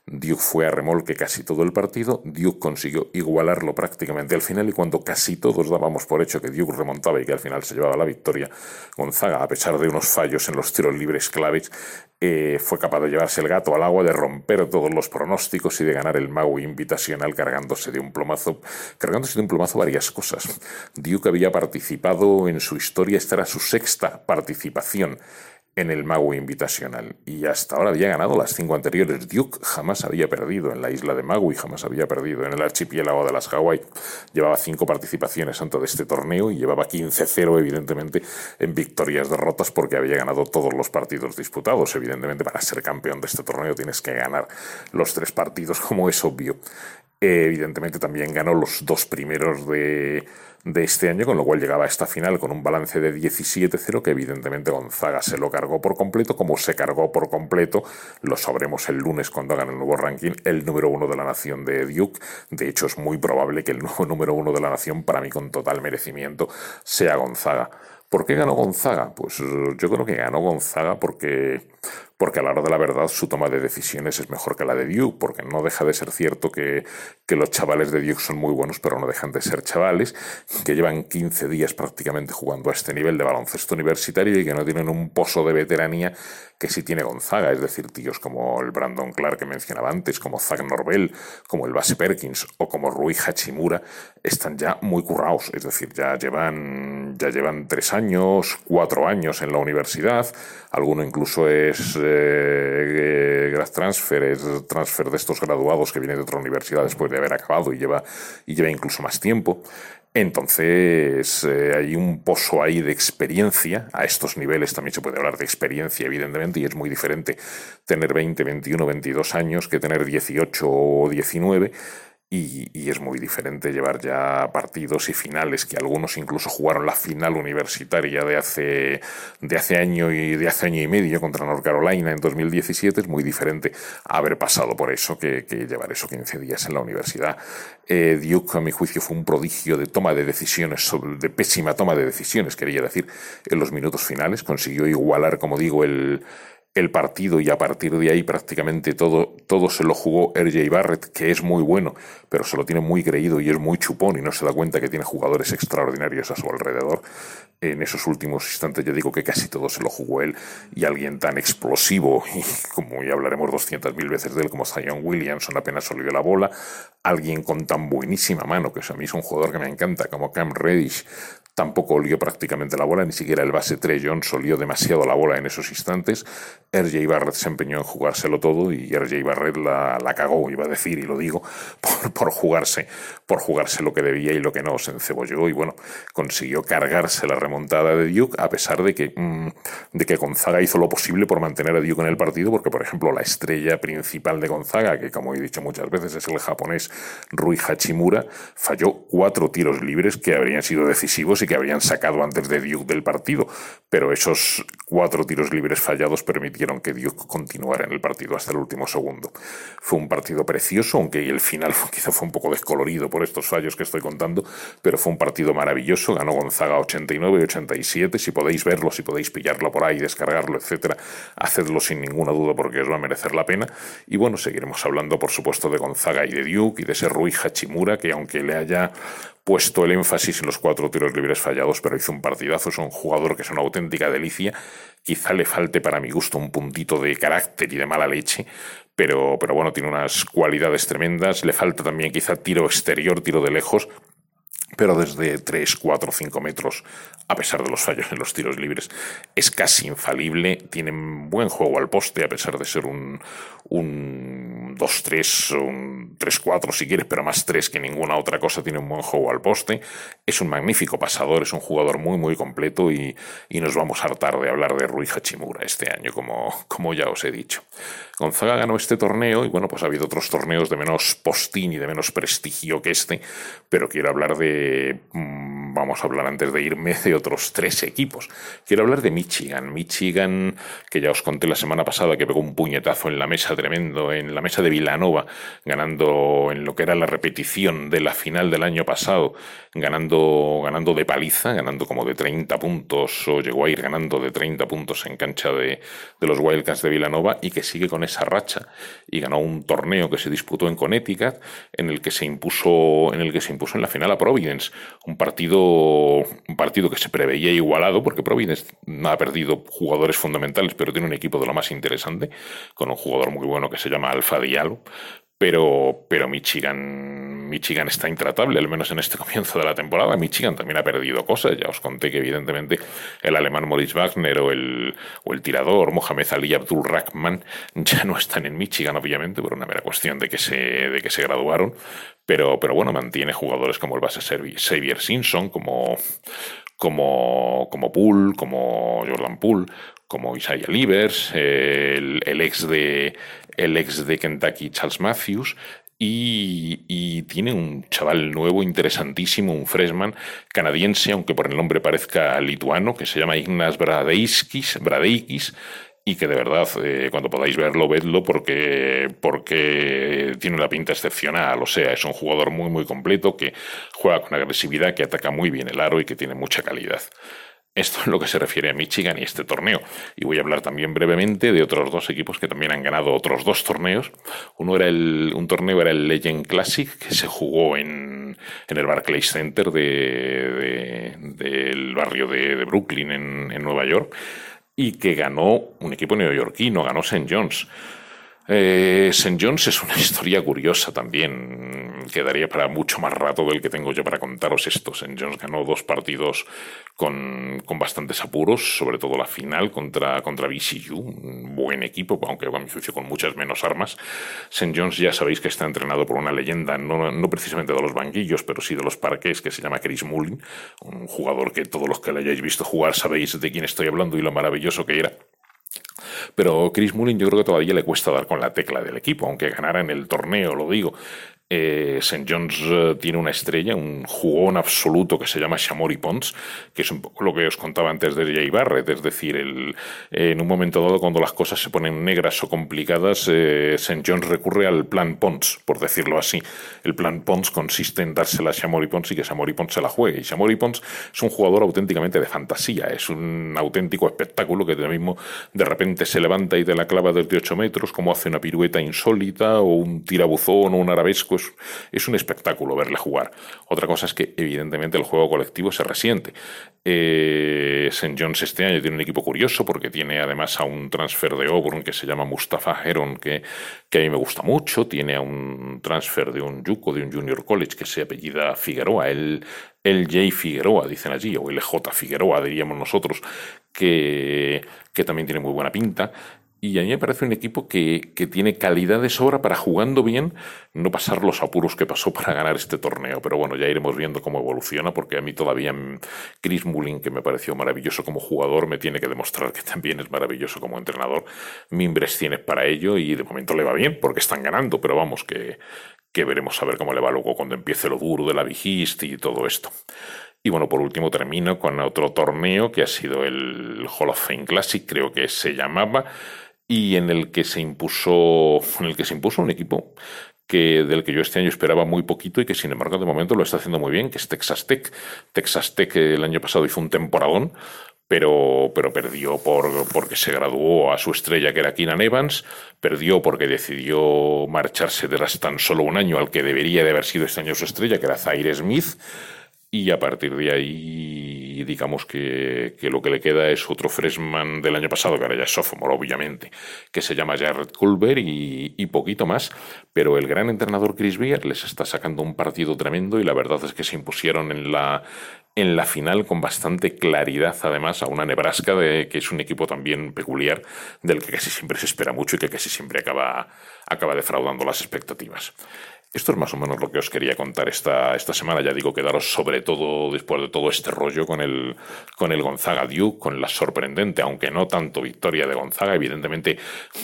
Duke fue a remolque casi todo el partido, Duke consiguió igualarlo prácticamente al final y cuando casi todos dábamos por hecho que Duke remontaba y que al final se llevaba la victoria, Gonzaga, a pesar de unos fallos en los tiros libres claves, eh, fue capaz de llevarse el gato al agua, de romper todos los pronósticos y de ganar el Maui Invitacional cargándose de un plomazo, cargándose de un plomazo varias cosas. Duke había participado en su historia, esta era su sexta participación en el Maui Invitational y hasta ahora había ganado las cinco anteriores. Duke jamás había perdido en la isla de Maui, jamás había perdido en el archipiélago de las Hawaii. Llevaba cinco participaciones antes de este torneo y llevaba 15-0 evidentemente en victorias derrotas porque había ganado todos los partidos disputados. Evidentemente para ser campeón de este torneo tienes que ganar los tres partidos como es obvio. Evidentemente también ganó los dos primeros de de este año, con lo cual llegaba a esta final con un balance de 17-0 que evidentemente Gonzaga se lo cargó por completo, como se cargó por completo, lo sabremos el lunes cuando hagan el nuevo ranking, el número uno de la nación de Duke. De hecho, es muy probable que el nuevo número uno de la nación, para mí con total merecimiento, sea Gonzaga. ¿Por qué ganó Gonzaga? Pues yo creo que ganó Gonzaga porque porque a la hora de la verdad su toma de decisiones es mejor que la de Duke, porque no deja de ser cierto que, que los chavales de Duke son muy buenos, pero no dejan de ser chavales, que llevan 15 días prácticamente jugando a este nivel de baloncesto universitario y que no tienen un pozo de veteranía que sí tiene Gonzaga, es decir, tíos como el Brandon Clark que mencionaba antes, como Zach Norvell, como el Base Perkins o como Rui Hachimura, están ya muy currados, es decir, ya llevan, ya llevan tres años, cuatro años en la universidad, alguno incluso es eh, grad transfer, transfer de estos graduados que vienen de otra universidad después de haber acabado y lleva, y lleva incluso más tiempo. Entonces, eh, hay un pozo ahí de experiencia. A estos niveles también se puede hablar de experiencia, evidentemente, y es muy diferente tener 20, 21, 22 años que tener 18 o 19 y, es muy diferente llevar ya partidos y finales, que algunos incluso jugaron la final universitaria de hace, de hace año y de hace año y medio contra North Carolina en 2017. Es muy diferente haber pasado por eso que, llevar eso 15 días en la universidad. Eh, Duke, a mi juicio, fue un prodigio de toma de decisiones, de pésima toma de decisiones, quería decir, en los minutos finales. Consiguió igualar, como digo, el el partido y a partir de ahí prácticamente todo, todo se lo jugó RJ Barrett, que es muy bueno, pero se lo tiene muy creído y es muy chupón y no se da cuenta que tiene jugadores extraordinarios a su alrededor. En esos últimos instantes ya digo que casi todo se lo jugó él y alguien tan explosivo, y como ya hablaremos 200.000 veces de él como Zion Williamson apenas salió la bola, alguien con tan buenísima mano, que a mí es un jugador que me encanta, como Cam Reddish, Tampoco olió prácticamente la bola, ni siquiera el base Trey Jones olió demasiado la bola en esos instantes. RJ Barrett se empeñó en jugárselo todo y RJ Barrett la, la cagó, iba a decir, y lo digo, por, por, jugarse, por jugarse lo que debía y lo que no, se encebolló y bueno, consiguió cargarse la remontada de Duke a pesar de que, mm, de que Gonzaga hizo lo posible por mantener a Duke en el partido, porque por ejemplo la estrella principal de Gonzaga, que como he dicho muchas veces es el japonés Rui Hachimura, falló cuatro tiros libres que habrían sido decisivos que habrían sacado antes de Duke del partido, pero esos cuatro tiros libres fallados permitieron que Duke continuara en el partido hasta el último segundo. Fue un partido precioso, aunque el final quizá fue un poco descolorido por estos fallos que estoy contando, pero fue un partido maravilloso, ganó Gonzaga 89 y 87, si podéis verlo, si podéis pillarlo por ahí, descargarlo, etcétera, hacedlo sin ninguna duda porque os va a merecer la pena. Y bueno, seguiremos hablando por supuesto de Gonzaga y de Duke y de ese Rui Hachimura que aunque le haya puesto el énfasis en los cuatro tiros libres fallados, pero hizo un partidazo, es un jugador que es una auténtica delicia. Quizá le falte para mi gusto un puntito de carácter y de mala leche, pero, pero bueno, tiene unas cualidades tremendas. Le falta también quizá tiro exterior, tiro de lejos, pero desde 3, 4, 5 metros, a pesar de los fallos en los tiros libres, es casi infalible. Tiene buen juego al poste, a pesar de ser un, un 2-3, un 3-4 si quieres, pero más 3 que ninguna otra cosa. Tiene un buen juego al poste. Es un magnífico pasador, es un jugador muy, muy completo y, y nos vamos a hartar de hablar de Rui Hachimura este año, como, como ya os he dicho. Gonzaga ganó este torneo y bueno, pues ha habido otros torneos de menos postín y de menos prestigio que este, pero quiero hablar de, mm, vamos a hablar antes de irme, de otros tres equipos. Quiero hablar de Michigan. Michigan, que ya os conté la semana pasada que pegó un puñetazo en la mesa tremendo, en la mesa de Villanova, ganando en lo que era la repetición de la final del año pasado, ganando, ganando de paliza, ganando como de 30 puntos, o llegó a ir ganando de 30 puntos en cancha de, de los Wildcats de Villanova y que sigue con esa racha y ganó un torneo que se disputó en Connecticut en el que se impuso en el que se impuso en la final a Providence. Un partido un partido que se preveía igualado porque Providence ha perdido jugadores fundamentales pero tiene un equipo de lo más interesante con un jugador muy bueno que se llama Alfa Diallo pero, pero Michigan, Michigan está intratable, al menos en este comienzo de la temporada. Michigan también ha perdido cosas. Ya os conté que, evidentemente, el alemán Moritz Wagner o el, o el tirador Mohamed Ali Abdul Rahman ya no están en Michigan, obviamente, por una mera cuestión de que se, de que se graduaron. Pero, pero bueno, mantiene jugadores como el base Xavier Simpson, como, como, como Poole, como Jordan Poole, como Isaiah Livers, el, el, ex de, el ex de Kentucky Charles Matthews, y, tiene un chaval nuevo, interesantísimo, un freshman canadiense, aunque por el nombre parezca lituano, que se llama Ignas Bradeikis, y que de verdad, eh, cuando podáis verlo, vedlo porque, porque tiene una pinta excepcional. O sea, es un jugador muy, muy completo que juega con agresividad, que ataca muy bien el aro y que tiene mucha calidad. Esto es lo que se refiere a Michigan y este torneo. Y voy a hablar también brevemente de otros dos equipos que también han ganado otros dos torneos. Uno era el, un torneo era el Legend Classic, que se jugó en, en el Barclays Center de, del barrio de, Brooklyn en, en Nueva York y que ganó un equipo neoyorquino, ganó St. John's. Eh, St. John's es una historia curiosa también. Quedaría para mucho más rato del que tengo yo para contaros esto. St. John's ganó dos partidos con, con, bastantes apuros, sobre todo la final contra, contra un buen equipo, aunque a mi juicio con muchas menos armas. St. John's ya sabéis que está entrenado por una leyenda, no, no precisamente de los banquillos, pero sí de los parques, que se llama Chris Mullin, un jugador que todos los que le hayáis visto jugar sabéis de quién estoy hablando y lo maravilloso que era. Pero Chris Mullin yo creo que todavía le cuesta dar con la tecla del equipo, aunque ganara en el torneo, lo digo. Eh, St. John's eh, tiene una estrella, un jugón absoluto que se llama Shamori Pons, que es un poco lo que os contaba antes de Jay Barrett, es decir, el, en un momento dado cuando las cosas se ponen negras o complicadas, eh, St. John's recurre al plan Pons, por decirlo así. El plan Pons consiste en dársela a Shamori Pons y que Shamori Pons se la juegue. Y Shamori Pons es un jugador auténticamente de fantasía, es un auténtico espectáculo que de mismo de repente se levanta y de la clava desde 8 metros, como hace una pirueta insólita o un tirabuzón o un arabesco es, un espectáculo verle jugar. Otra cosa es que evidentemente el juego colectivo se resiente. Eh, St. John's este año tiene un equipo curioso porque tiene además a un transfer de Auburn que se llama Mustafa Heron que, que a mí me gusta mucho. Tiene a un transfer de un Yuko, de un Junior College que se apellida Figueroa. El, el J. Figueroa, dicen allí, o el J. Figueroa, diríamos nosotros, que, que también tiene muy buena pinta. Y a mí me parece un equipo que, que, tiene calidad de sobra para jugando bien, no pasar los apuros que pasó para ganar este torneo. Pero bueno, ya iremos viendo cómo evoluciona, porque a mí todavía Chris Mullin, que me pareció maravilloso como jugador, me tiene que demostrar que también es maravilloso como entrenador. Mimbres tiene para ello y de momento le va bien, porque están ganando, pero vamos, que, que veremos a ver cómo le va luego cuando empiece lo duro de la Vigist y todo esto. Y bueno, por último termino con otro torneo que ha sido el Hall of Fame Classic, creo que se llamaba, y en el que se impuso, en el que se impuso un equipo que, del que yo este año esperaba muy poquito y que sin embargo de momento lo está haciendo muy bien, que es Texas Tech. Texas Tech el año pasado hizo un temporadón, pero, pero perdió por, porque se graduó a su estrella que era Keenan Evans, perdió porque decidió marcharse tras tan solo un año al que debería de haber sido este año su estrella, que era Zaire Smith, y a partir de ahí, digamos que, que, lo que le queda es otro freshman del año pasado, que ahora ya es sophomore, obviamente, que se llama Jared Culver y, y, poquito más. Pero el gran entrenador Chris Beer les está sacando un partido tremendo y la verdad es que se impusieron en la, en la final con bastante claridad, además, a una Nebraska, de, que es un equipo también peculiar, del que casi siempre se espera mucho y que casi siempre acaba, acaba defraudando las expectativas. Esto es más o menos lo que os quería contar esta, esta semana. Ya digo, quedaros sobre todo después de todo este rollo con el, con el Gonzaga Duke, con la sorprendente, aunque no tanto victoria de Gonzaga. Evidentemente,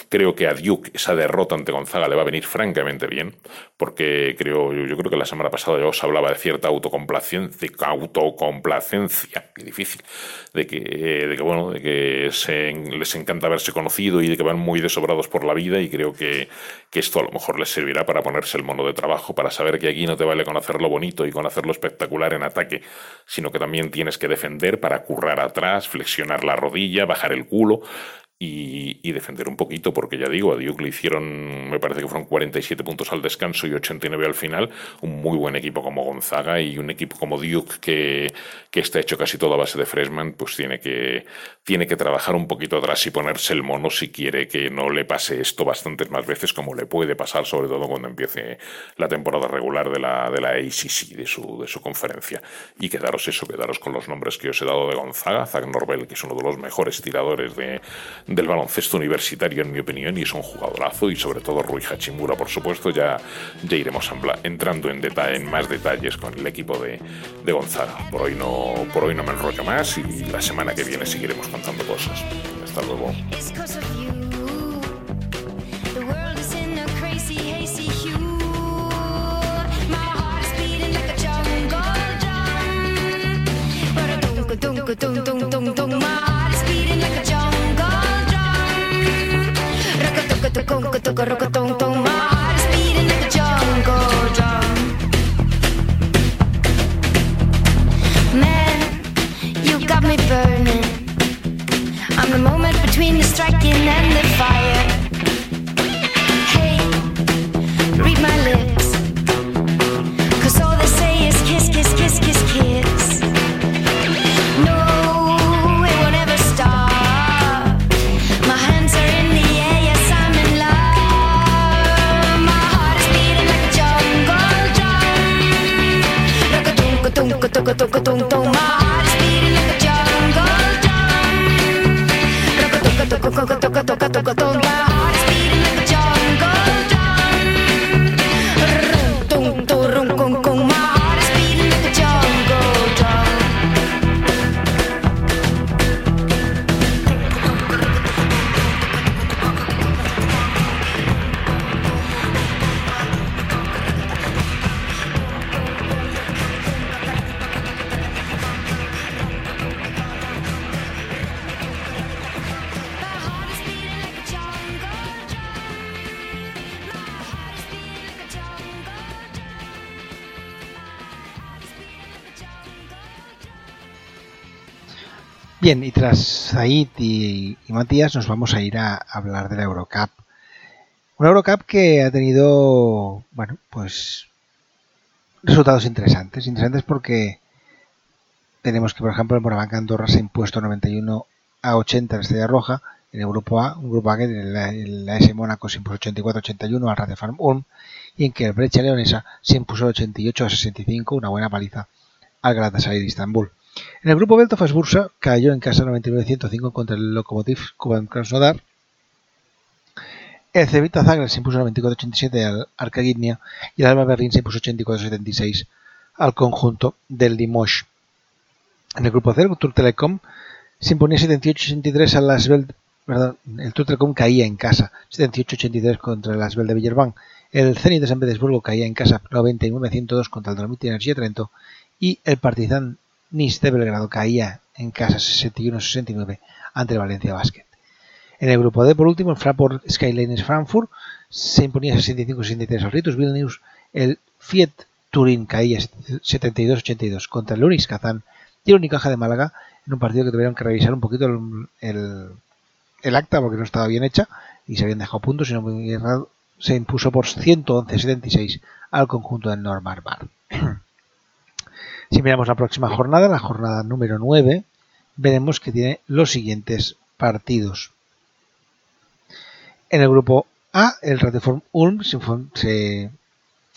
creo que a Duke esa derrota ante Gonzaga le va a venir francamente bien, porque creo, yo, creo que la semana pasada ya os hablaba de cierta autocomplacencia, autocomplacencia, qué difícil, de que, de que bueno, de que les encanta haberse conocido y de que van muy desobrados por la vida y creo que, que esto a lo mejor les servirá para ponerse el mono de trabajo para saber que aquí no te vale con hacerlo bonito y con hacerlo espectacular en ataque, sino que también tienes que defender para currar atrás, flexionar la rodilla, bajar el culo y, defender un poquito, porque ya digo, a Duke le hicieron, me parece que fueron 47 puntos al descanso y 89 al final, un muy buen equipo como Gonzaga y un equipo como Duke que, que está hecho casi todo a base de freshman, pues tiene que, tiene que trabajar un poquito atrás y ponerse el mono si quiere que no le pase esto bastantes más veces como le puede pasar, sobre todo cuando empiece la temporada regular de la, de la ACC, de su, de su conferencia. Y quedaros eso, quedaros con los nombres que os he dado de Gonzaga, Zach Norvell, que es uno de los mejores tiradores de del baloncesto universitario, en mi opinión, y es un jugadorazo, y sobre todo Rui Hachimura, por supuesto, ya, ya iremos entrando en, detalle, en más detalles con el equipo de, de Gonzaga. Por hoy, no, por hoy no me enrollo más y la semana que viene seguiremos contando cosas. Hasta luego. Burning. I'm the moment between the striking and the fire. Y, Matías nos vamos a ir a hablar de la Eurocup. Una Eurocup que ha tenido, bueno, pues resultados interesantes. Interesantes porque tenemos que, por ejemplo, el Morabanc Andorra se ha impuesto 91 a 80 en Estrella Roja en el grupo A, un grupo A que en la, S Mónaco se impuso 84-81 al Radio Farm Ulm y en que el Brecha Leonesa se impuso 88 a 65, una buena paliza al Galatasaray de Istambul. En el grupo B, el Tofas Bursa cayó en casa 99-105 contra el Lokomotiv Kuban Krasnodar. El Cevita Zagreb se impuso 94-87 al Arca Gdynia y el Alba Berlín se impuso 84-76 al conjunto del Limoges. En el grupo C, el Tour Telecom se imponía 78-83 al Asbel, perdón, el Tour Telecom caía en casa 78-83 contra el Asbel de Villerban. El Zenit de San Petersburgo caía en casa 99-102 contra el Dolomiti Energía Trento y el Partizan Nice de Belgrado caía en casa 61-69 ante el Valencia Basket. En el grupo D, por último, el Fraport Skylines Frankfurt se imponía 65-63 al Ritus Vilnius. El Fiat Turín caía 72-82 contra el Unis Kazán y el Unicaja de Málaga en un partido que tuvieron que revisar un poquito el, el- acta porque no estaba bien hecha y se habían dejado puntos, sino muy errado. Se impuso por 111-76 al conjunto del Normar Bar. Si miramos la próxima jornada, la jornada número 9, veremos que tiene los siguientes partidos. En el grupo A, el Radioform Ulm se,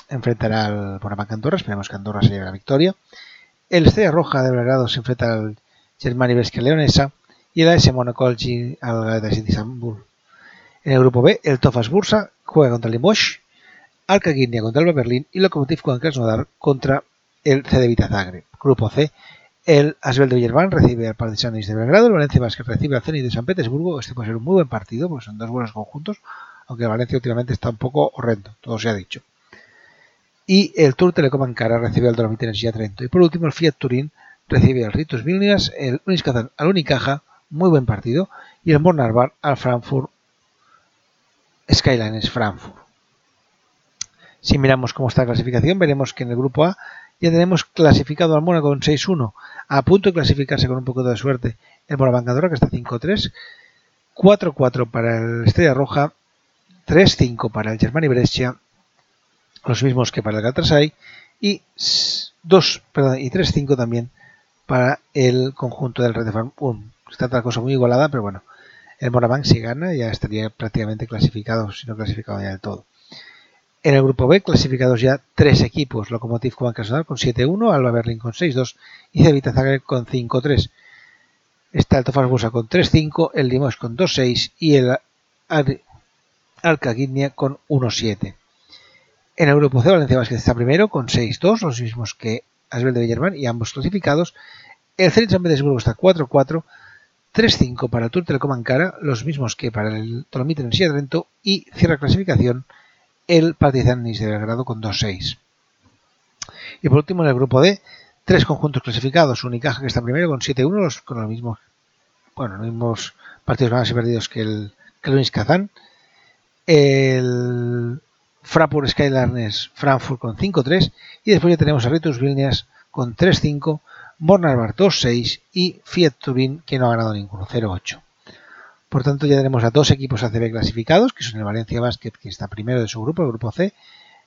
enfrentará al Bonabanc Andorra, esperemos que Andorra se lleve la victoria. El Estrella Roja de Belgrado se enfrenta al Germani Brescia Leonesa y el AS Monaco al al Galatasaray de Istanbul. En el grupo B, el Tofas Bursa juega contra el Limoges, Alca Guinea contra el Berlín y Lokomotiv Kuban Krasnodar contra el Cedevita Zagreb. Grupo C, el Asbel de Villerban recibe al Partisanis de Belgrado, el Valencia Basket recibe al Zenit de San Petersburgo. Este puede ser un muy buen partido, porque son dos buenos conjuntos, aunque Valencia últimamente está un poco horrendo, todo se ha dicho. Y el Tour Telecom Ankara recibe al Dolomite Energía Trento. Y por último, el Fiat Turín recibe al Ritus Vilnius, el al Unicaja, muy buen partido, y el Mornar Bar al Frankfurt Skylines Frankfurt. Si miramos cómo está la clasificación, veremos que en el grupo A ya tenemos clasificado al Mónaco con 6-1, a punto de clasificarse con un poco de suerte el Morabanc Andorra, que está 5-3, 4-4 para el Estrella Roja, 3-5 para el Germani Brescia, los mismos que para el Galatasaray, y 2, perdón, y 3-5 también para el conjunto del Red de Farm. Está otra cosa muy igualada, pero bueno, el Morabanc si gana ya estaría prácticamente clasificado, si no clasificado ya del todo. En el grupo B, clasificados ya tres equipos: Lokomotiv Kuban Krasnodar con 7-1, Alba Berlín con 6-2 y Cevita Zagreb con 5-3. Está el Tofas Bursa con 3-5, el Limos con 2-6 y el Ar- Arca Gdynia con 1-7. En el grupo C, Valencia Basket está primero con 6-2, los mismos que Asbel de Villerman y ambos clasificados. El Zenit San Petersburgo está 4-4, 3-5 para el Tour Telecom Ankara, los mismos que para el Dolomite Energía de Trento y cierra clasificación el Partizan de Belgrado con 2-6. Y por último, en el grupo D, tres conjuntos clasificados. Unicaja que está primero con 7-1, los- con los mismos, bueno, los mismos partidos ganados y perdidos que el, que el Kazán. El Fraport Skyliners Frankfurt con 5-3. Y después ya tenemos a Ritus Vilnius con 3-5, Bornarbar 2-6 y Fiat Turín que no ha ganado ninguno, 0-8. Por tanto, ya tenemos a dos equipos ACB clasificados, que son el Valencia Basket, que está primero de su grupo, el grupo C,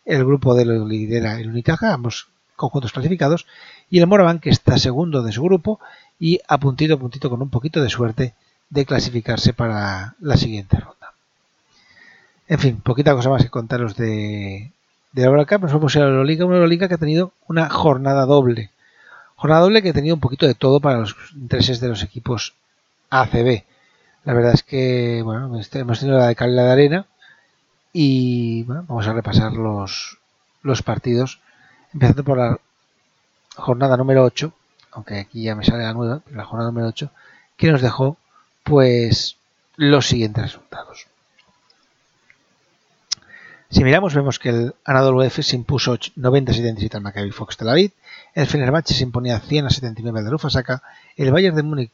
el grupo de lo lidera el Unicaja, ambos conjuntos clasificados, y el Moraván, que está segundo de su grupo y a puntito a puntito con un poquito de suerte de clasificarse para la siguiente ronda. En fin, poquita cosa más que contaros de, de la Eurocup. Nos vamos a la Euroliga, una Euroliga que ha tenido una jornada doble. Jornada doble que ha tenido un poquito de todo para los intereses de los equipos ACB. La verdad es que bueno, hemos tenido la de Cali de Arena y bueno, vamos a repasar los, los partidos, empezando por la jornada número 8, aunque aquí ya me sale la nueva, la jornada número 8, que nos dejó pues los siguientes resultados. Si miramos, vemos que el Anadolu F se impuso 90-77 al Maccabi Fox Tel Aviv, el Fenerbahce se imponía 100-79 al Rufasaka, el Bayern de Múnich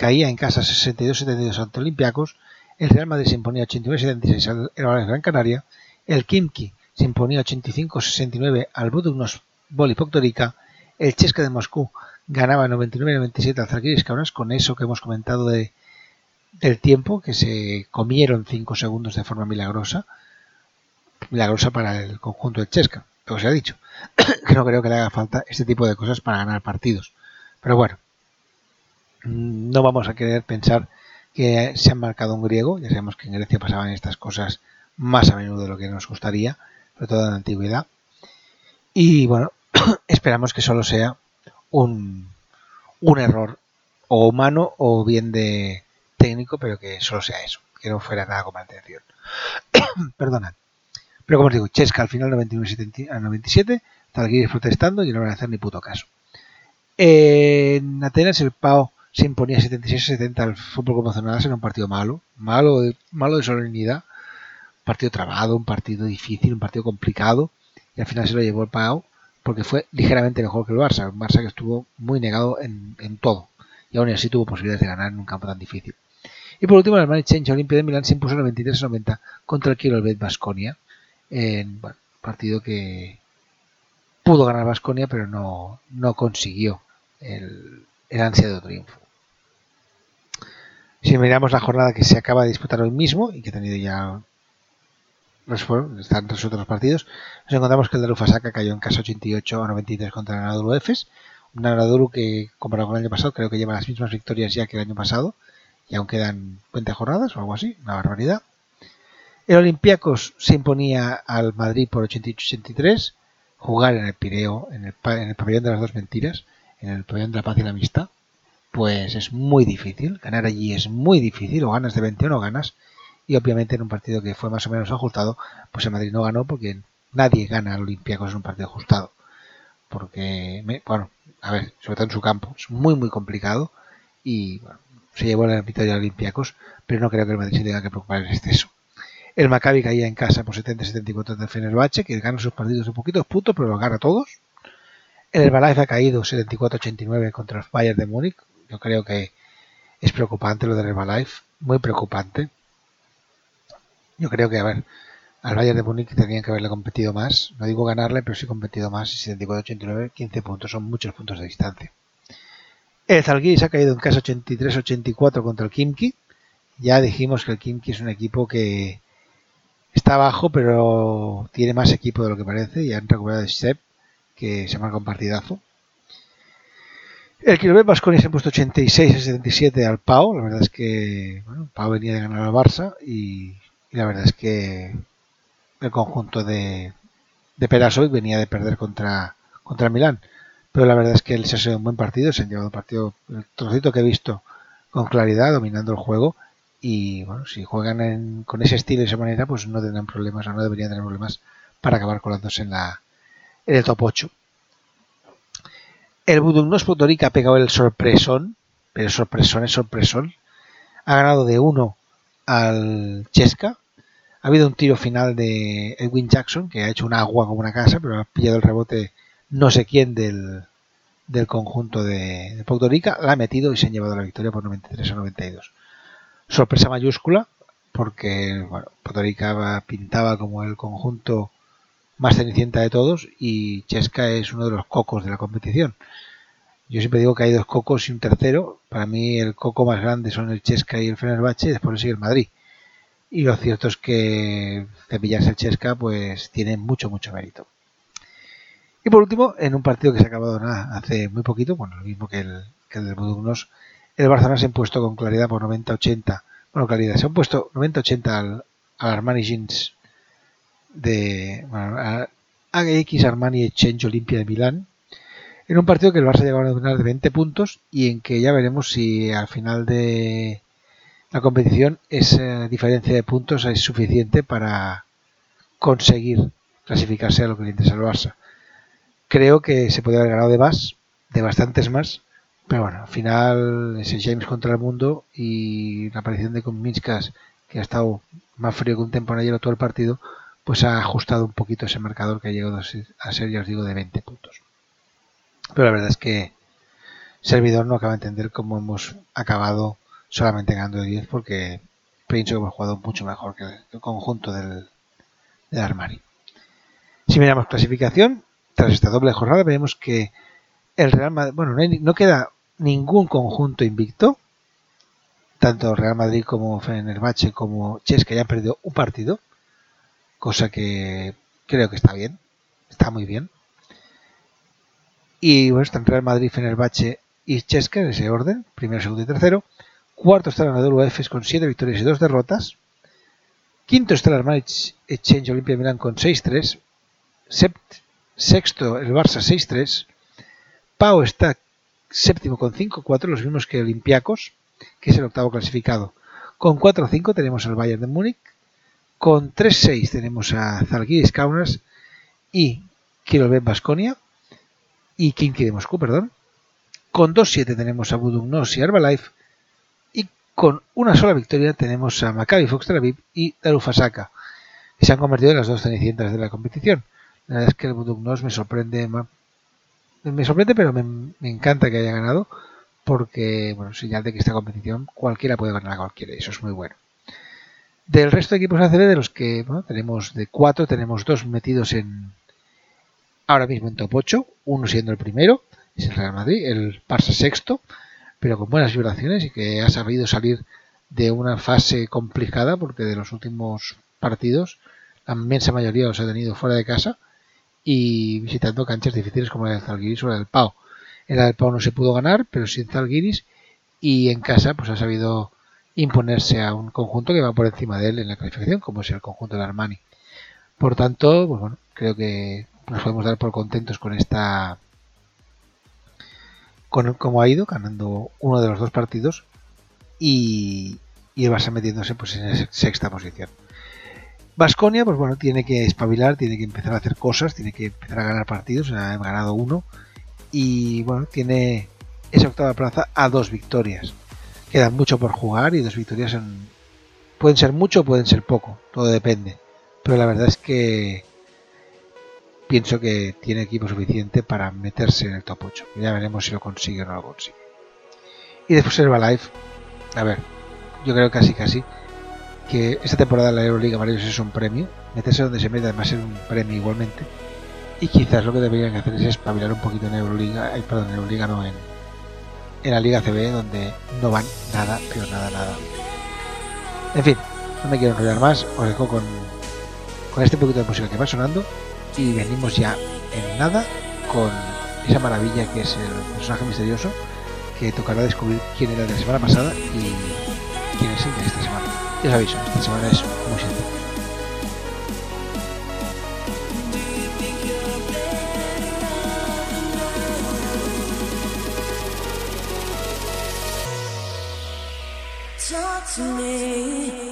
caía en casa 62-72 ante Olympiacos, el Real Madrid se imponía 89-76 al Valencia Gran Canaria, el Kimki se imponía 85-69 al Budugnos Boli el Chesca de Moscú ganaba 99-97 al Zalgiris Kaunas, con eso que hemos comentado de, del tiempo, que se comieron 5 segundos de forma milagrosa, milagrosa para el conjunto del Chesca, lo que se ha dicho, no creo que le haga falta este tipo de cosas para ganar partidos. Pero bueno, no vamos a querer pensar que se han marcado un griego, ya sabemos que en Grecia pasaban estas cosas más a menudo de lo que nos gustaría, sobre todo en la antigüedad. Y bueno, esperamos que solo sea un, un error o humano o bien de técnico, pero que solo sea eso, que no fuera nada con atención. Perdonad. Pero como os digo, Chesca al final 99 a 97, Zalgiris protestando y no van a hacer ni puto caso. En Atenas el PAO se imponía 76-70 al fútbol convencional en un partido malo, malo de, malo de solemnidad, un partido trabado, un partido difícil, un partido complicado, y al final se lo llevó el PAO porque fue ligeramente mejor que el Barça, un Barça que estuvo muy negado en, todo, y aún así tuvo posibilidades de ganar en un campo tan difícil. Y por último, el Manchester Olimpia de Milán se impuso 93-90 contra el Kielbet Basconia en un partido que pudo ganar Vasconia, pero no, no consiguió el, el ansiado triunfo. Si miramos la jornada que se acaba de disputar hoy mismo y que ha tenido ya están resueltos los partidos, nos encontramos que el de Rufasaka cayó en casa 88 a 93 contra el Anadolu Efes, un Anadolu que comparado con el año pasado creo que lleva las mismas victorias ya que el año pasado y aún quedan 20 jornadas o algo así, una barbaridad. El Olympiacos se imponía al Madrid por 88-83. Jugar en el Pireo, en el, pabellón de las dos mentiras, en el pabellón de la paz y la amistad, pues es muy difícil. Ganar allí es muy difícil. O ganas de 20 o no ganas. Y obviamente en un partido que fue más o menos ajustado, pues el Madrid no ganó porque nadie gana al Olympiacos en un partido ajustado. Porque, bueno, a ver, sobre todo en su campo, es muy, muy complicado. Y bueno, se llevó la victoria al Olympiacos, pero no creo que el Madrid se tenga que preocupar en exceso. El Maccabi caía en casa por 70-74 del Fenerbahce, que gana sus partidos un poquito puntos, pero los gana todos. El Herbalife ha caído 74-89 contra el Bayern de Múnich. Yo creo que es preocupante lo del Herbalife, muy preocupante. Yo creo que, a ver, al Bayern de Múnich tenían que haberle competido más. No digo ganarle, pero sí competido más. 74-89, 15 puntos, son muchos puntos de distancia. El Zalgiris ha caído en casa 83-84 contra el Kimki. Ya dijimos que el Kimki es un equipo que, Está abajo, pero tiene más equipo de lo que parece. Y han recuperado a Sepp, que se marca un partidazo. El Quilomé Vasconia se ha puesto 86 a 77 al Pau. La verdad es que bueno, Pau venía de ganar al Barça y, la verdad es que el conjunto de, de Perasoy venía de perder contra, contra Milán. Pero la verdad es que él se ha sido un buen partido, se han llevado un partido, el trocito que he visto con claridad, dominando el juego y bueno, si juegan con ese estilo y esa manera, pues no tendrán problemas o no deberían tener problemas para acabar colándose en, la, en el top 8. El Budugnos Putorica ha pegado el sorpresón, pero sorpresón es sorpresón. Ha ganado de 1 al Chesca. Ha habido un tiro final de Edwin Jackson, que ha hecho un agua como una casa, pero ha pillado el rebote no sé quién del, del conjunto de, de Puerto La ha metido y se han llevado la victoria por 93 a 92 sorpresa mayúscula porque bueno, Puerto pintaba como el conjunto más cenicienta de todos y Chesca es uno de los cocos de la competición. Yo siempre digo que hay dos cocos y un tercero. Para mí el coco más grande son el Chesca y el Fenerbahce y después sigue el Madrid. Y lo cierto es que cepillarse el Chesca pues tiene mucho, mucho mérito. Y por último, en un partido que se ha acabado hace muy poquito, bueno, lo mismo que el, que el del Budugnos, el Barcelona se ha impuesto con claridad por 90-80. Bueno, claridad, se ha puesto 90-80 al, al, Armani Jeans de bueno, AX Armani Exchange Olimpia de Milán. En un partido que el Barça llegaba a ganar de 20 puntos y en que ya veremos si al final de la competición esa diferencia de puntos es suficiente para conseguir clasificarse a lo que le interesa al Barça. Creo que se podría haber ganado de más, de bastantes más, pero bueno, al final ese James contra el mundo y la aparición de Minskas, que ha estado más frío que un temporal todo el partido, pues ha ajustado un poquito ese marcador que ha llegado a ser, ya os digo, de 20 puntos. Pero la verdad es que servidor no acaba de entender cómo hemos acabado solamente ganando de 10 porque pienso que hemos jugado mucho mejor que el, conjunto del, del Armari. Si miramos clasificación, tras esta doble jornada vemos que el Real Madrid, bueno, no, queda ningún conjunto invicto, tanto Real Madrid como Fenerbahce como Chesca ya han perdido un partido, cosa que creo que está bien, está muy bien. Y bueno, están Real Madrid, Fenerbahce y Chesca en ese orden, primero, segundo y tercero. Cuarto está el ganador UEFES con 7 victorias y 2 derrotas. Quinto está el Armani Exchange Olimpia Milán con 6-3. Sexto el Barça 6-3. Pau está séptimo con 5-4, los mismos que Olympiacos, que es el octavo clasificado. Con 4-5 tenemos al Bayern de Múnich. Con 3-6 tenemos a Zalgiris Kaunas y Kirovet Basconia y Kinky de Moscú, perdón. Con 2-7 tenemos a Budugnos y Herbalife. Y con una sola victoria tenemos a Maccabi Fox Tel Aviv y Darufasaka, que se han convertido en las dos cenicientas de la competición. La verdad es que el Budugnos me sorprende, me sorprende, pero me, encanta que haya ganado, porque, bueno, señal de que esta competición cualquiera puede ganar a cualquiera, y eso es muy bueno. Del resto de equipos ACB, de los que bueno, tenemos de cuatro, tenemos dos metidos en ahora mismo en top 8, uno siendo el primero, es el Real Madrid, el Barça sexto, pero con buenas vibraciones y que ha sabido salir de una fase complicada, porque de los últimos partidos la inmensa mayoría los ha tenido fuera de casa y visitando canchas difíciles como la del Zalgiris o la del Pau. En la del Pau no se pudo ganar, pero sin Zalgiris y en casa pues ha sabido imponerse a un conjunto que va por encima de él en la clasificación, como es el conjunto de Armani. Por tanto, pues bueno, creo que nos podemos dar por contentos con esta con cómo ha ido, ganando uno de los dos partidos y, y el Barça metiéndose pues en sexta posición. Vasconia, pues bueno, tiene que espabilar, tiene que empezar a hacer cosas, tiene que empezar a ganar partidos, ha ganado uno y bueno, tiene esa octava plaza a dos victorias. Queda mucho por jugar y dos victorias pueden ser mucho pueden ser poco, todo depende. Pero la verdad es que pienso que tiene equipo suficiente para meterse en el top 8. Ya veremos si lo consigue o no lo consigue. Y después el Herbalife, a ver, yo creo casi casi que esta temporada la Euroliga para es un premio, meterse donde se mete además es un premio igualmente. Y quizás lo que deberían hacer es espabilar un poquito en Euroliga, perdón, en Euroliga no, en, en la Liga CB, donde no van nada, pero nada, nada. En fin, no me quiero enrollar más, os dejo con, con este poquito de música que va sonando y venimos ya en nada con esa maravilla que es el personaje misterioso que tocará descubrir quién era de la semana pasada y quién es el de esta semana. Ya aviso, esta semana es muy sencillo. To me.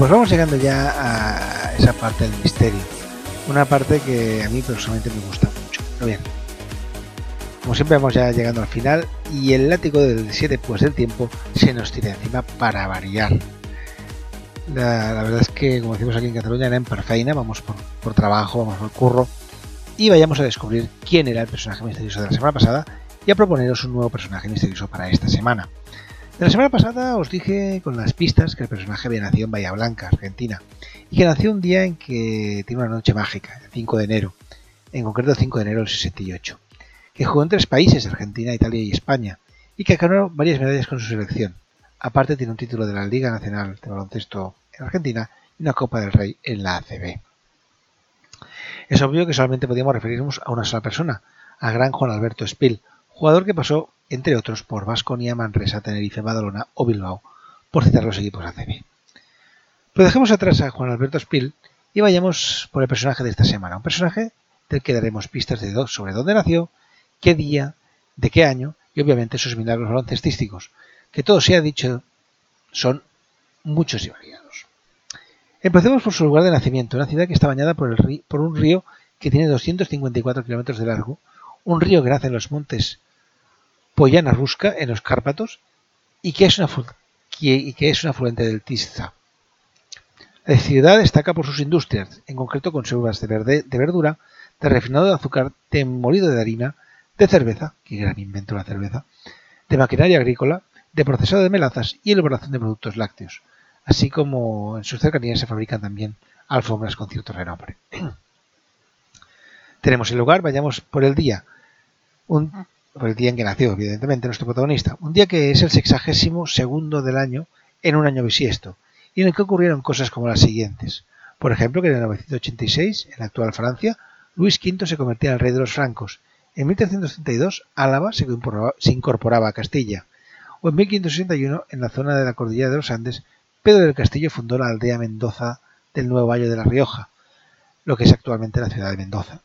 Pues vamos llegando ya a esa parte del misterio. Una parte que a mí personalmente me gusta mucho. Pero bien, como siempre vamos ya llegando al final y el látigo del 7 pues del tiempo se nos tira encima para variar. La, verdad es que, como decimos aquí en Cataluña, era en perfeina, vamos por, por trabajo, vamos por curro y vayamos a descubrir quién era el personaje misterioso de la semana pasada y a proponeros un nuevo personaje misterioso para esta semana. La semana pasada os dije con las pistas que el personaje había nacido en Bahía Blanca, Argentina, y que nació un día en que tiene una noche mágica, el 5 de enero, en concreto el 5 de enero del 68, que jugó en tres países, Argentina, Italia y España, y que ganó varias medallas con su selección. Aparte tiene un título de la Liga Nacional de Baloncesto en Argentina y una Copa del Rey en la ACB. Es obvio que solamente podíamos referirnos a una sola persona, a gran Juan Alberto Spill, jugador que pasó, entre otros, por Vasconia, Manresa, Tenerife, Badalona o Bilbao, por citar los equipos ACB. Pero dejemos atrás a Juan Alberto Spill y vayamos por el personaje de esta semana, un personaje del que daremos pistas de sobre dónde nació, qué día, de qué año y obviamente sus milagros baloncestísticos, que todo se ha dicho son muchos y variados. Empecemos por su lugar de nacimiento, una ciudad que está bañada por, el río, por un río que tiene 254 kilómetros de largo, un río que nace en los montes Poyana Ruska, en los Cárpatos, y que es, una, que es un afluente del Tisza. La ciudad destaca por sus industrias, en concreto conservas de, de verdura, de refinado de azúcar, de molido de harina, de cerveza, que gran invento la cerveza, de maquinaria agrícola, de procesado de melazas y elaboración de productos lácteos, así como en sus cercanías se fabrican también alfombras con cierto renombre. Tenemos el lugar, vayamos por el día, un, el día en que nació, evidentemente, nuestro protagonista, un día que es el sexagésimo segundo del año en un año bisiesto, y en el que ocurrieron cosas como las siguientes. Por ejemplo, que en el 986, en la actual Francia, Luis V se convertía en el rey de los francos. En 1332, Álava se incorporaba, se incorporaba a Castilla. O en 1561, en la zona de la cordillera de los Andes, Pedro del Castillo fundó la aldea Mendoza del Nuevo Valle de la Rioja, lo que es actualmente la ciudad de Mendoza.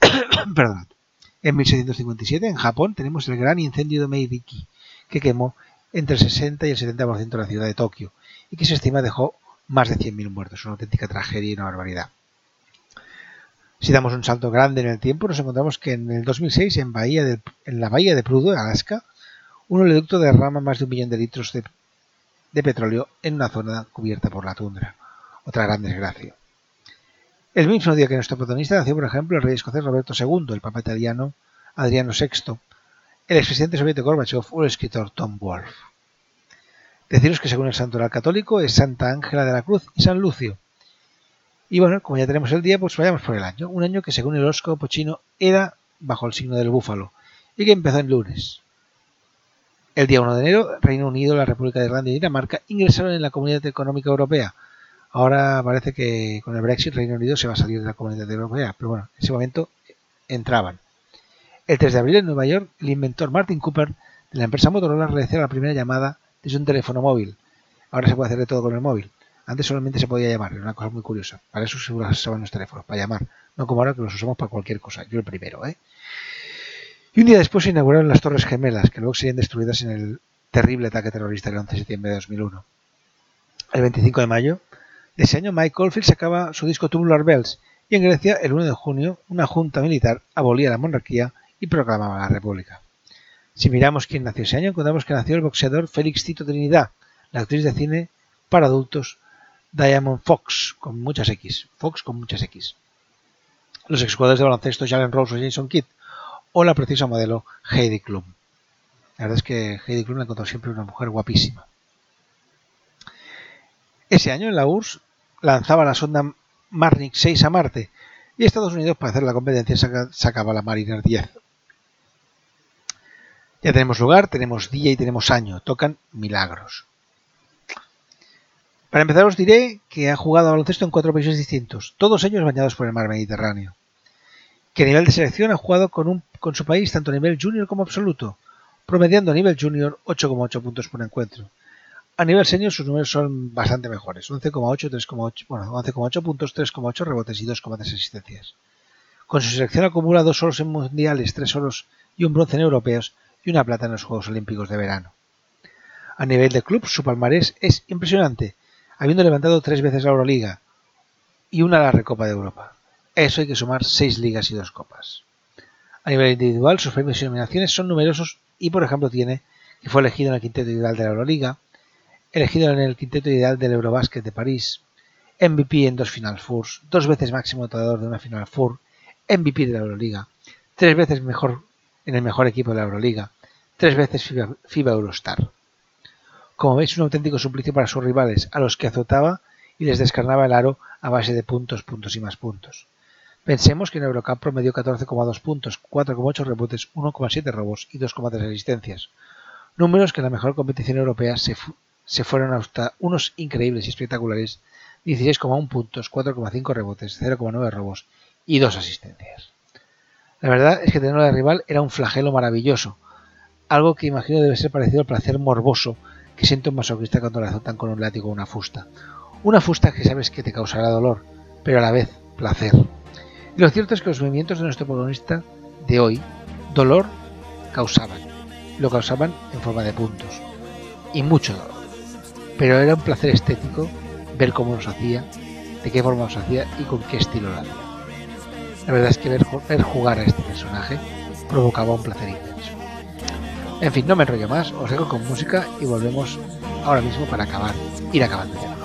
Perdón. En 1657, en Japón, tenemos el gran incendio de Meidiki, que quemó entre el 60 y el 70% de la ciudad de Tokio y que se estima dejó más de 100.000 muertos, una auténtica tragedia y una barbaridad. Si damos un salto grande en el tiempo, nos encontramos que en el 2006 en, bahía en la bahía de Prudo, Alaska, un oleoducto derrama más de un millón de litros de, de petróleo en una zona cubierta por la tundra. Otra gran desgracia. El mismo día que nuestro protagonista nació, por ejemplo, el rey escocés Roberto II, el papa italiano Adriano VI, el expresidente soviético Gorbachev o el escritor Tom Wolfe. Deciros que según el santoral católico es Santa Ángela de la Cruz y San Lucio. Y bueno, como ya tenemos el día, pues vayamos por el año. Un año que según el horóscopo chino era bajo el signo del búfalo y que empezó en lunes. El día 1 de enero, Reino Unido, la República de Irlanda y Dinamarca ingresaron en la Comunidad Económica Europea. Ahora parece que con el Brexit Reino Unido se va a salir de la Comunidad Europea, pero bueno, en ese momento entraban. El 3 de abril en Nueva York, el inventor Martin Cooper de la empresa Motorola realizó la primera llamada desde un teléfono móvil. Ahora se puede hacer de todo con el móvil. Antes solamente se podía llamar, era una cosa muy curiosa. Para eso se usaban los teléfonos, para llamar. No como ahora que los usamos para cualquier cosa. Yo el primero, ¿eh? Y un día después se inauguraron las Torres Gemelas, que luego serían destruidas en el terrible ataque terrorista del 11 de septiembre de 2001. El 25 de mayo de ese año, Mike Oldfield sacaba su disco Tubular Bells, y en Grecia, el 1 de junio, una junta militar abolía la monarquía y proclamaba la república. Si miramos quién nació ese año, encontramos que nació el boxeador Félix Tito Trinidad, la actriz de cine para adultos Diamond Fox, con muchas X, Fox con muchas X, los exjugadores de baloncesto Jalen Rose o Jason Kidd, o la precisa modelo Heidi Klum. La verdad es que Heidi Klum la encontró siempre una mujer guapísima. Ese año en la URSS lanzaba la sonda Marnik 6 a Marte y Estados Unidos para hacer la competencia sacaba la Mariner 10. Ya tenemos lugar, tenemos día y tenemos año. Tocan milagros. Para empezar os diré que ha jugado a baloncesto en cuatro países distintos, todos ellos bañados por el mar Mediterráneo que a nivel de selección ha jugado con, un, con su país tanto a nivel junior como absoluto, promediando a nivel junior 8,8 puntos por encuentro. A nivel senior sus números son bastante mejores, 11,8, 3,8, bueno, 11,8 puntos, 3,8 rebotes y 2,3 asistencias. Con su selección acumula dos oros en mundiales, tres oros y un bronce en europeos y una plata en los Juegos Olímpicos de verano. A nivel de club, su palmarés es impresionante, habiendo levantado tres veces la Euroliga y una la Recopa de Europa eso hay que sumar seis ligas y dos copas. A nivel individual, sus premios y nominaciones son numerosos y, por ejemplo, tiene que fue elegido en el quinteto ideal de la Euroliga, elegido en el quinteto ideal del Eurobasket de París, MVP en dos Final Fours, dos veces máximo anotador de una Final Four, MVP de la Euroliga, tres veces mejor en el mejor equipo de la Euroliga, tres veces FIBA, FIBA Eurostar. Como veis, un auténtico suplicio para sus rivales, a los que azotaba y les descarnaba el aro a base de puntos, puntos y más puntos. Pensemos que en Eurocup promedió 14,2 puntos, 4,8 rebotes, 1,7 robos y 2,3 asistencias. Números que en la mejor competición europea se, se fueron hasta unos increíbles y espectaculares 16,1 puntos, 4,5 rebotes, 0,9 robos y 2 asistencias. La verdad es que tenerlo de rival era un flagelo maravilloso, algo que imagino debe ser parecido al placer morboso que siente un masoquista cuando le azotan con un látigo o una fusta. Una fusta que sabes que te causará dolor, pero a la vez placer. Y lo cierto es que los movimientos de nuestro protagonista de hoy, dolor, causaban. Lo causaban en forma de puntos. Y mucho dolor. Pero era un placer estético ver cómo los hacía, de qué forma los hacía y con qué estilo lo hacía. La verdad es que ver, jugar a este personaje provocaba un placer inmenso. En fin, no me enrollo más, os dejo con música y volvemos ahora mismo para acabar, ir acabando ya.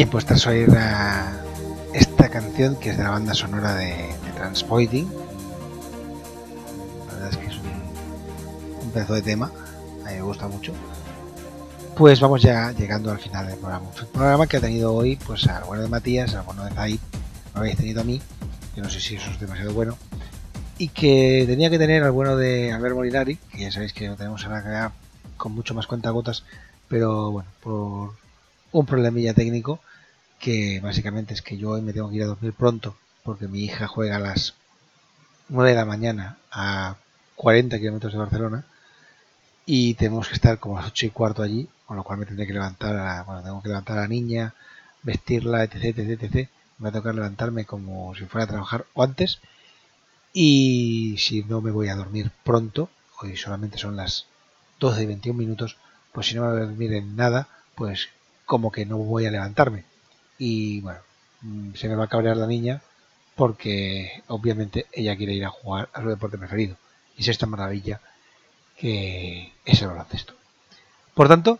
Bien, pues tras oír esta canción que es de la banda sonora de, de Transpoiting, la verdad es que es un, un pedazo de tema, a mí me gusta mucho. Pues vamos ya llegando al final del programa. Un programa que ha tenido hoy, pues al bueno de Matías, al bueno de Zaid, lo habéis tenido a mí, que no sé si eso es demasiado bueno, y que tenía que tener al bueno de Albert Molinari, que ya sabéis que lo tenemos ahora acá con mucho más cuentagotas, pero bueno, por un problemilla técnico que básicamente es que yo hoy me tengo que ir a dormir pronto porque mi hija juega a las 9 de la mañana a 40 kilómetros de Barcelona y tenemos que estar como a las 8 y cuarto allí, con lo cual me tendré que levantar, a, bueno, tengo que levantar a la niña, vestirla, etc, etc, etc. Me va a tocar levantarme como si fuera a trabajar o antes y si no me voy a dormir pronto, hoy solamente son las 12 y 21 minutos, pues si no me voy a dormir en nada, pues como que no voy a levantarme. Y bueno, mm, se me va a cabrear la niña porque obviamente ella quiere ir a jugar a su deporte preferido. Y es esta maravilla que es el baloncesto. Por tanto,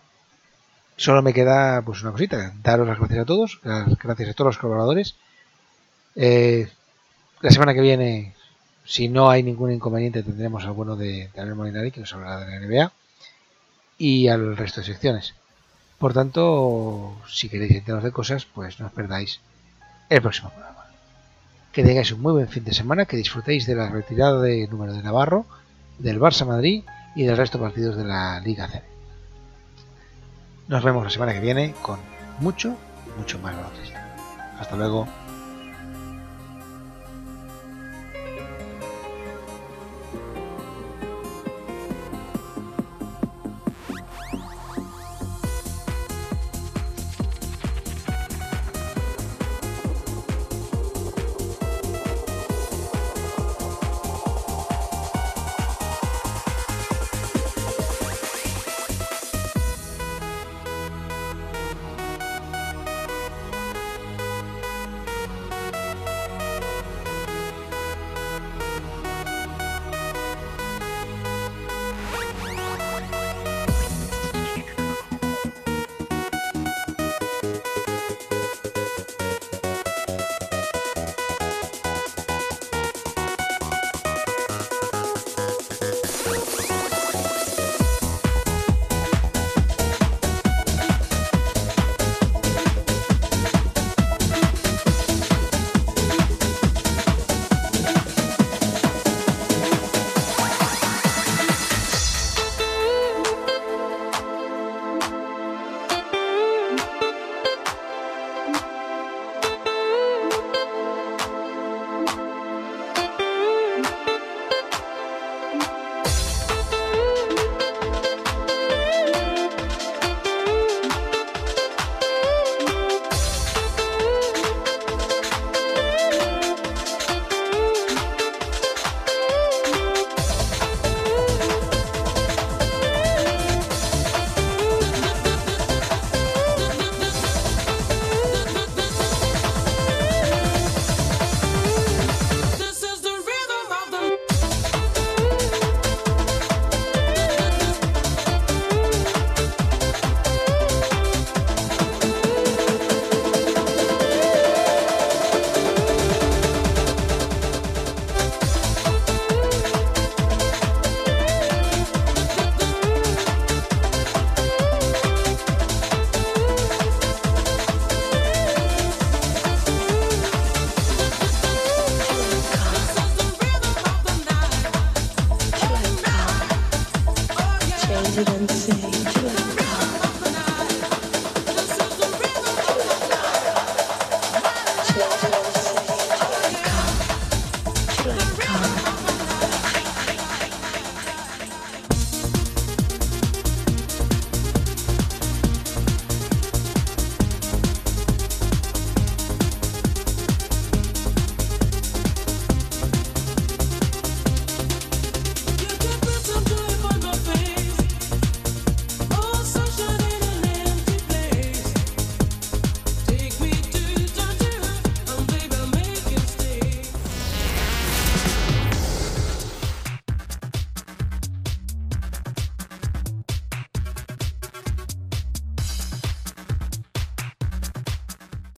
solo me queda pues una cosita, daros las gracias a todos, las gracias a todos los colaboradores. Eh, la semana que viene, si no hay ningún inconveniente, tendremos al bueno de Daniel Molinari, que nos hablará de la NBA, y al resto de secciones. Por tanto, si queréis enteraros de cosas, pues no os perdáis el próximo programa. Que tengáis un muy buen fin de semana, que disfrutéis de la retirada de número de Navarro, del Barça Madrid y del resto de partidos de la Liga CB. Nos vemos la semana que viene con mucho, mucho más baloncesto. Hasta luego.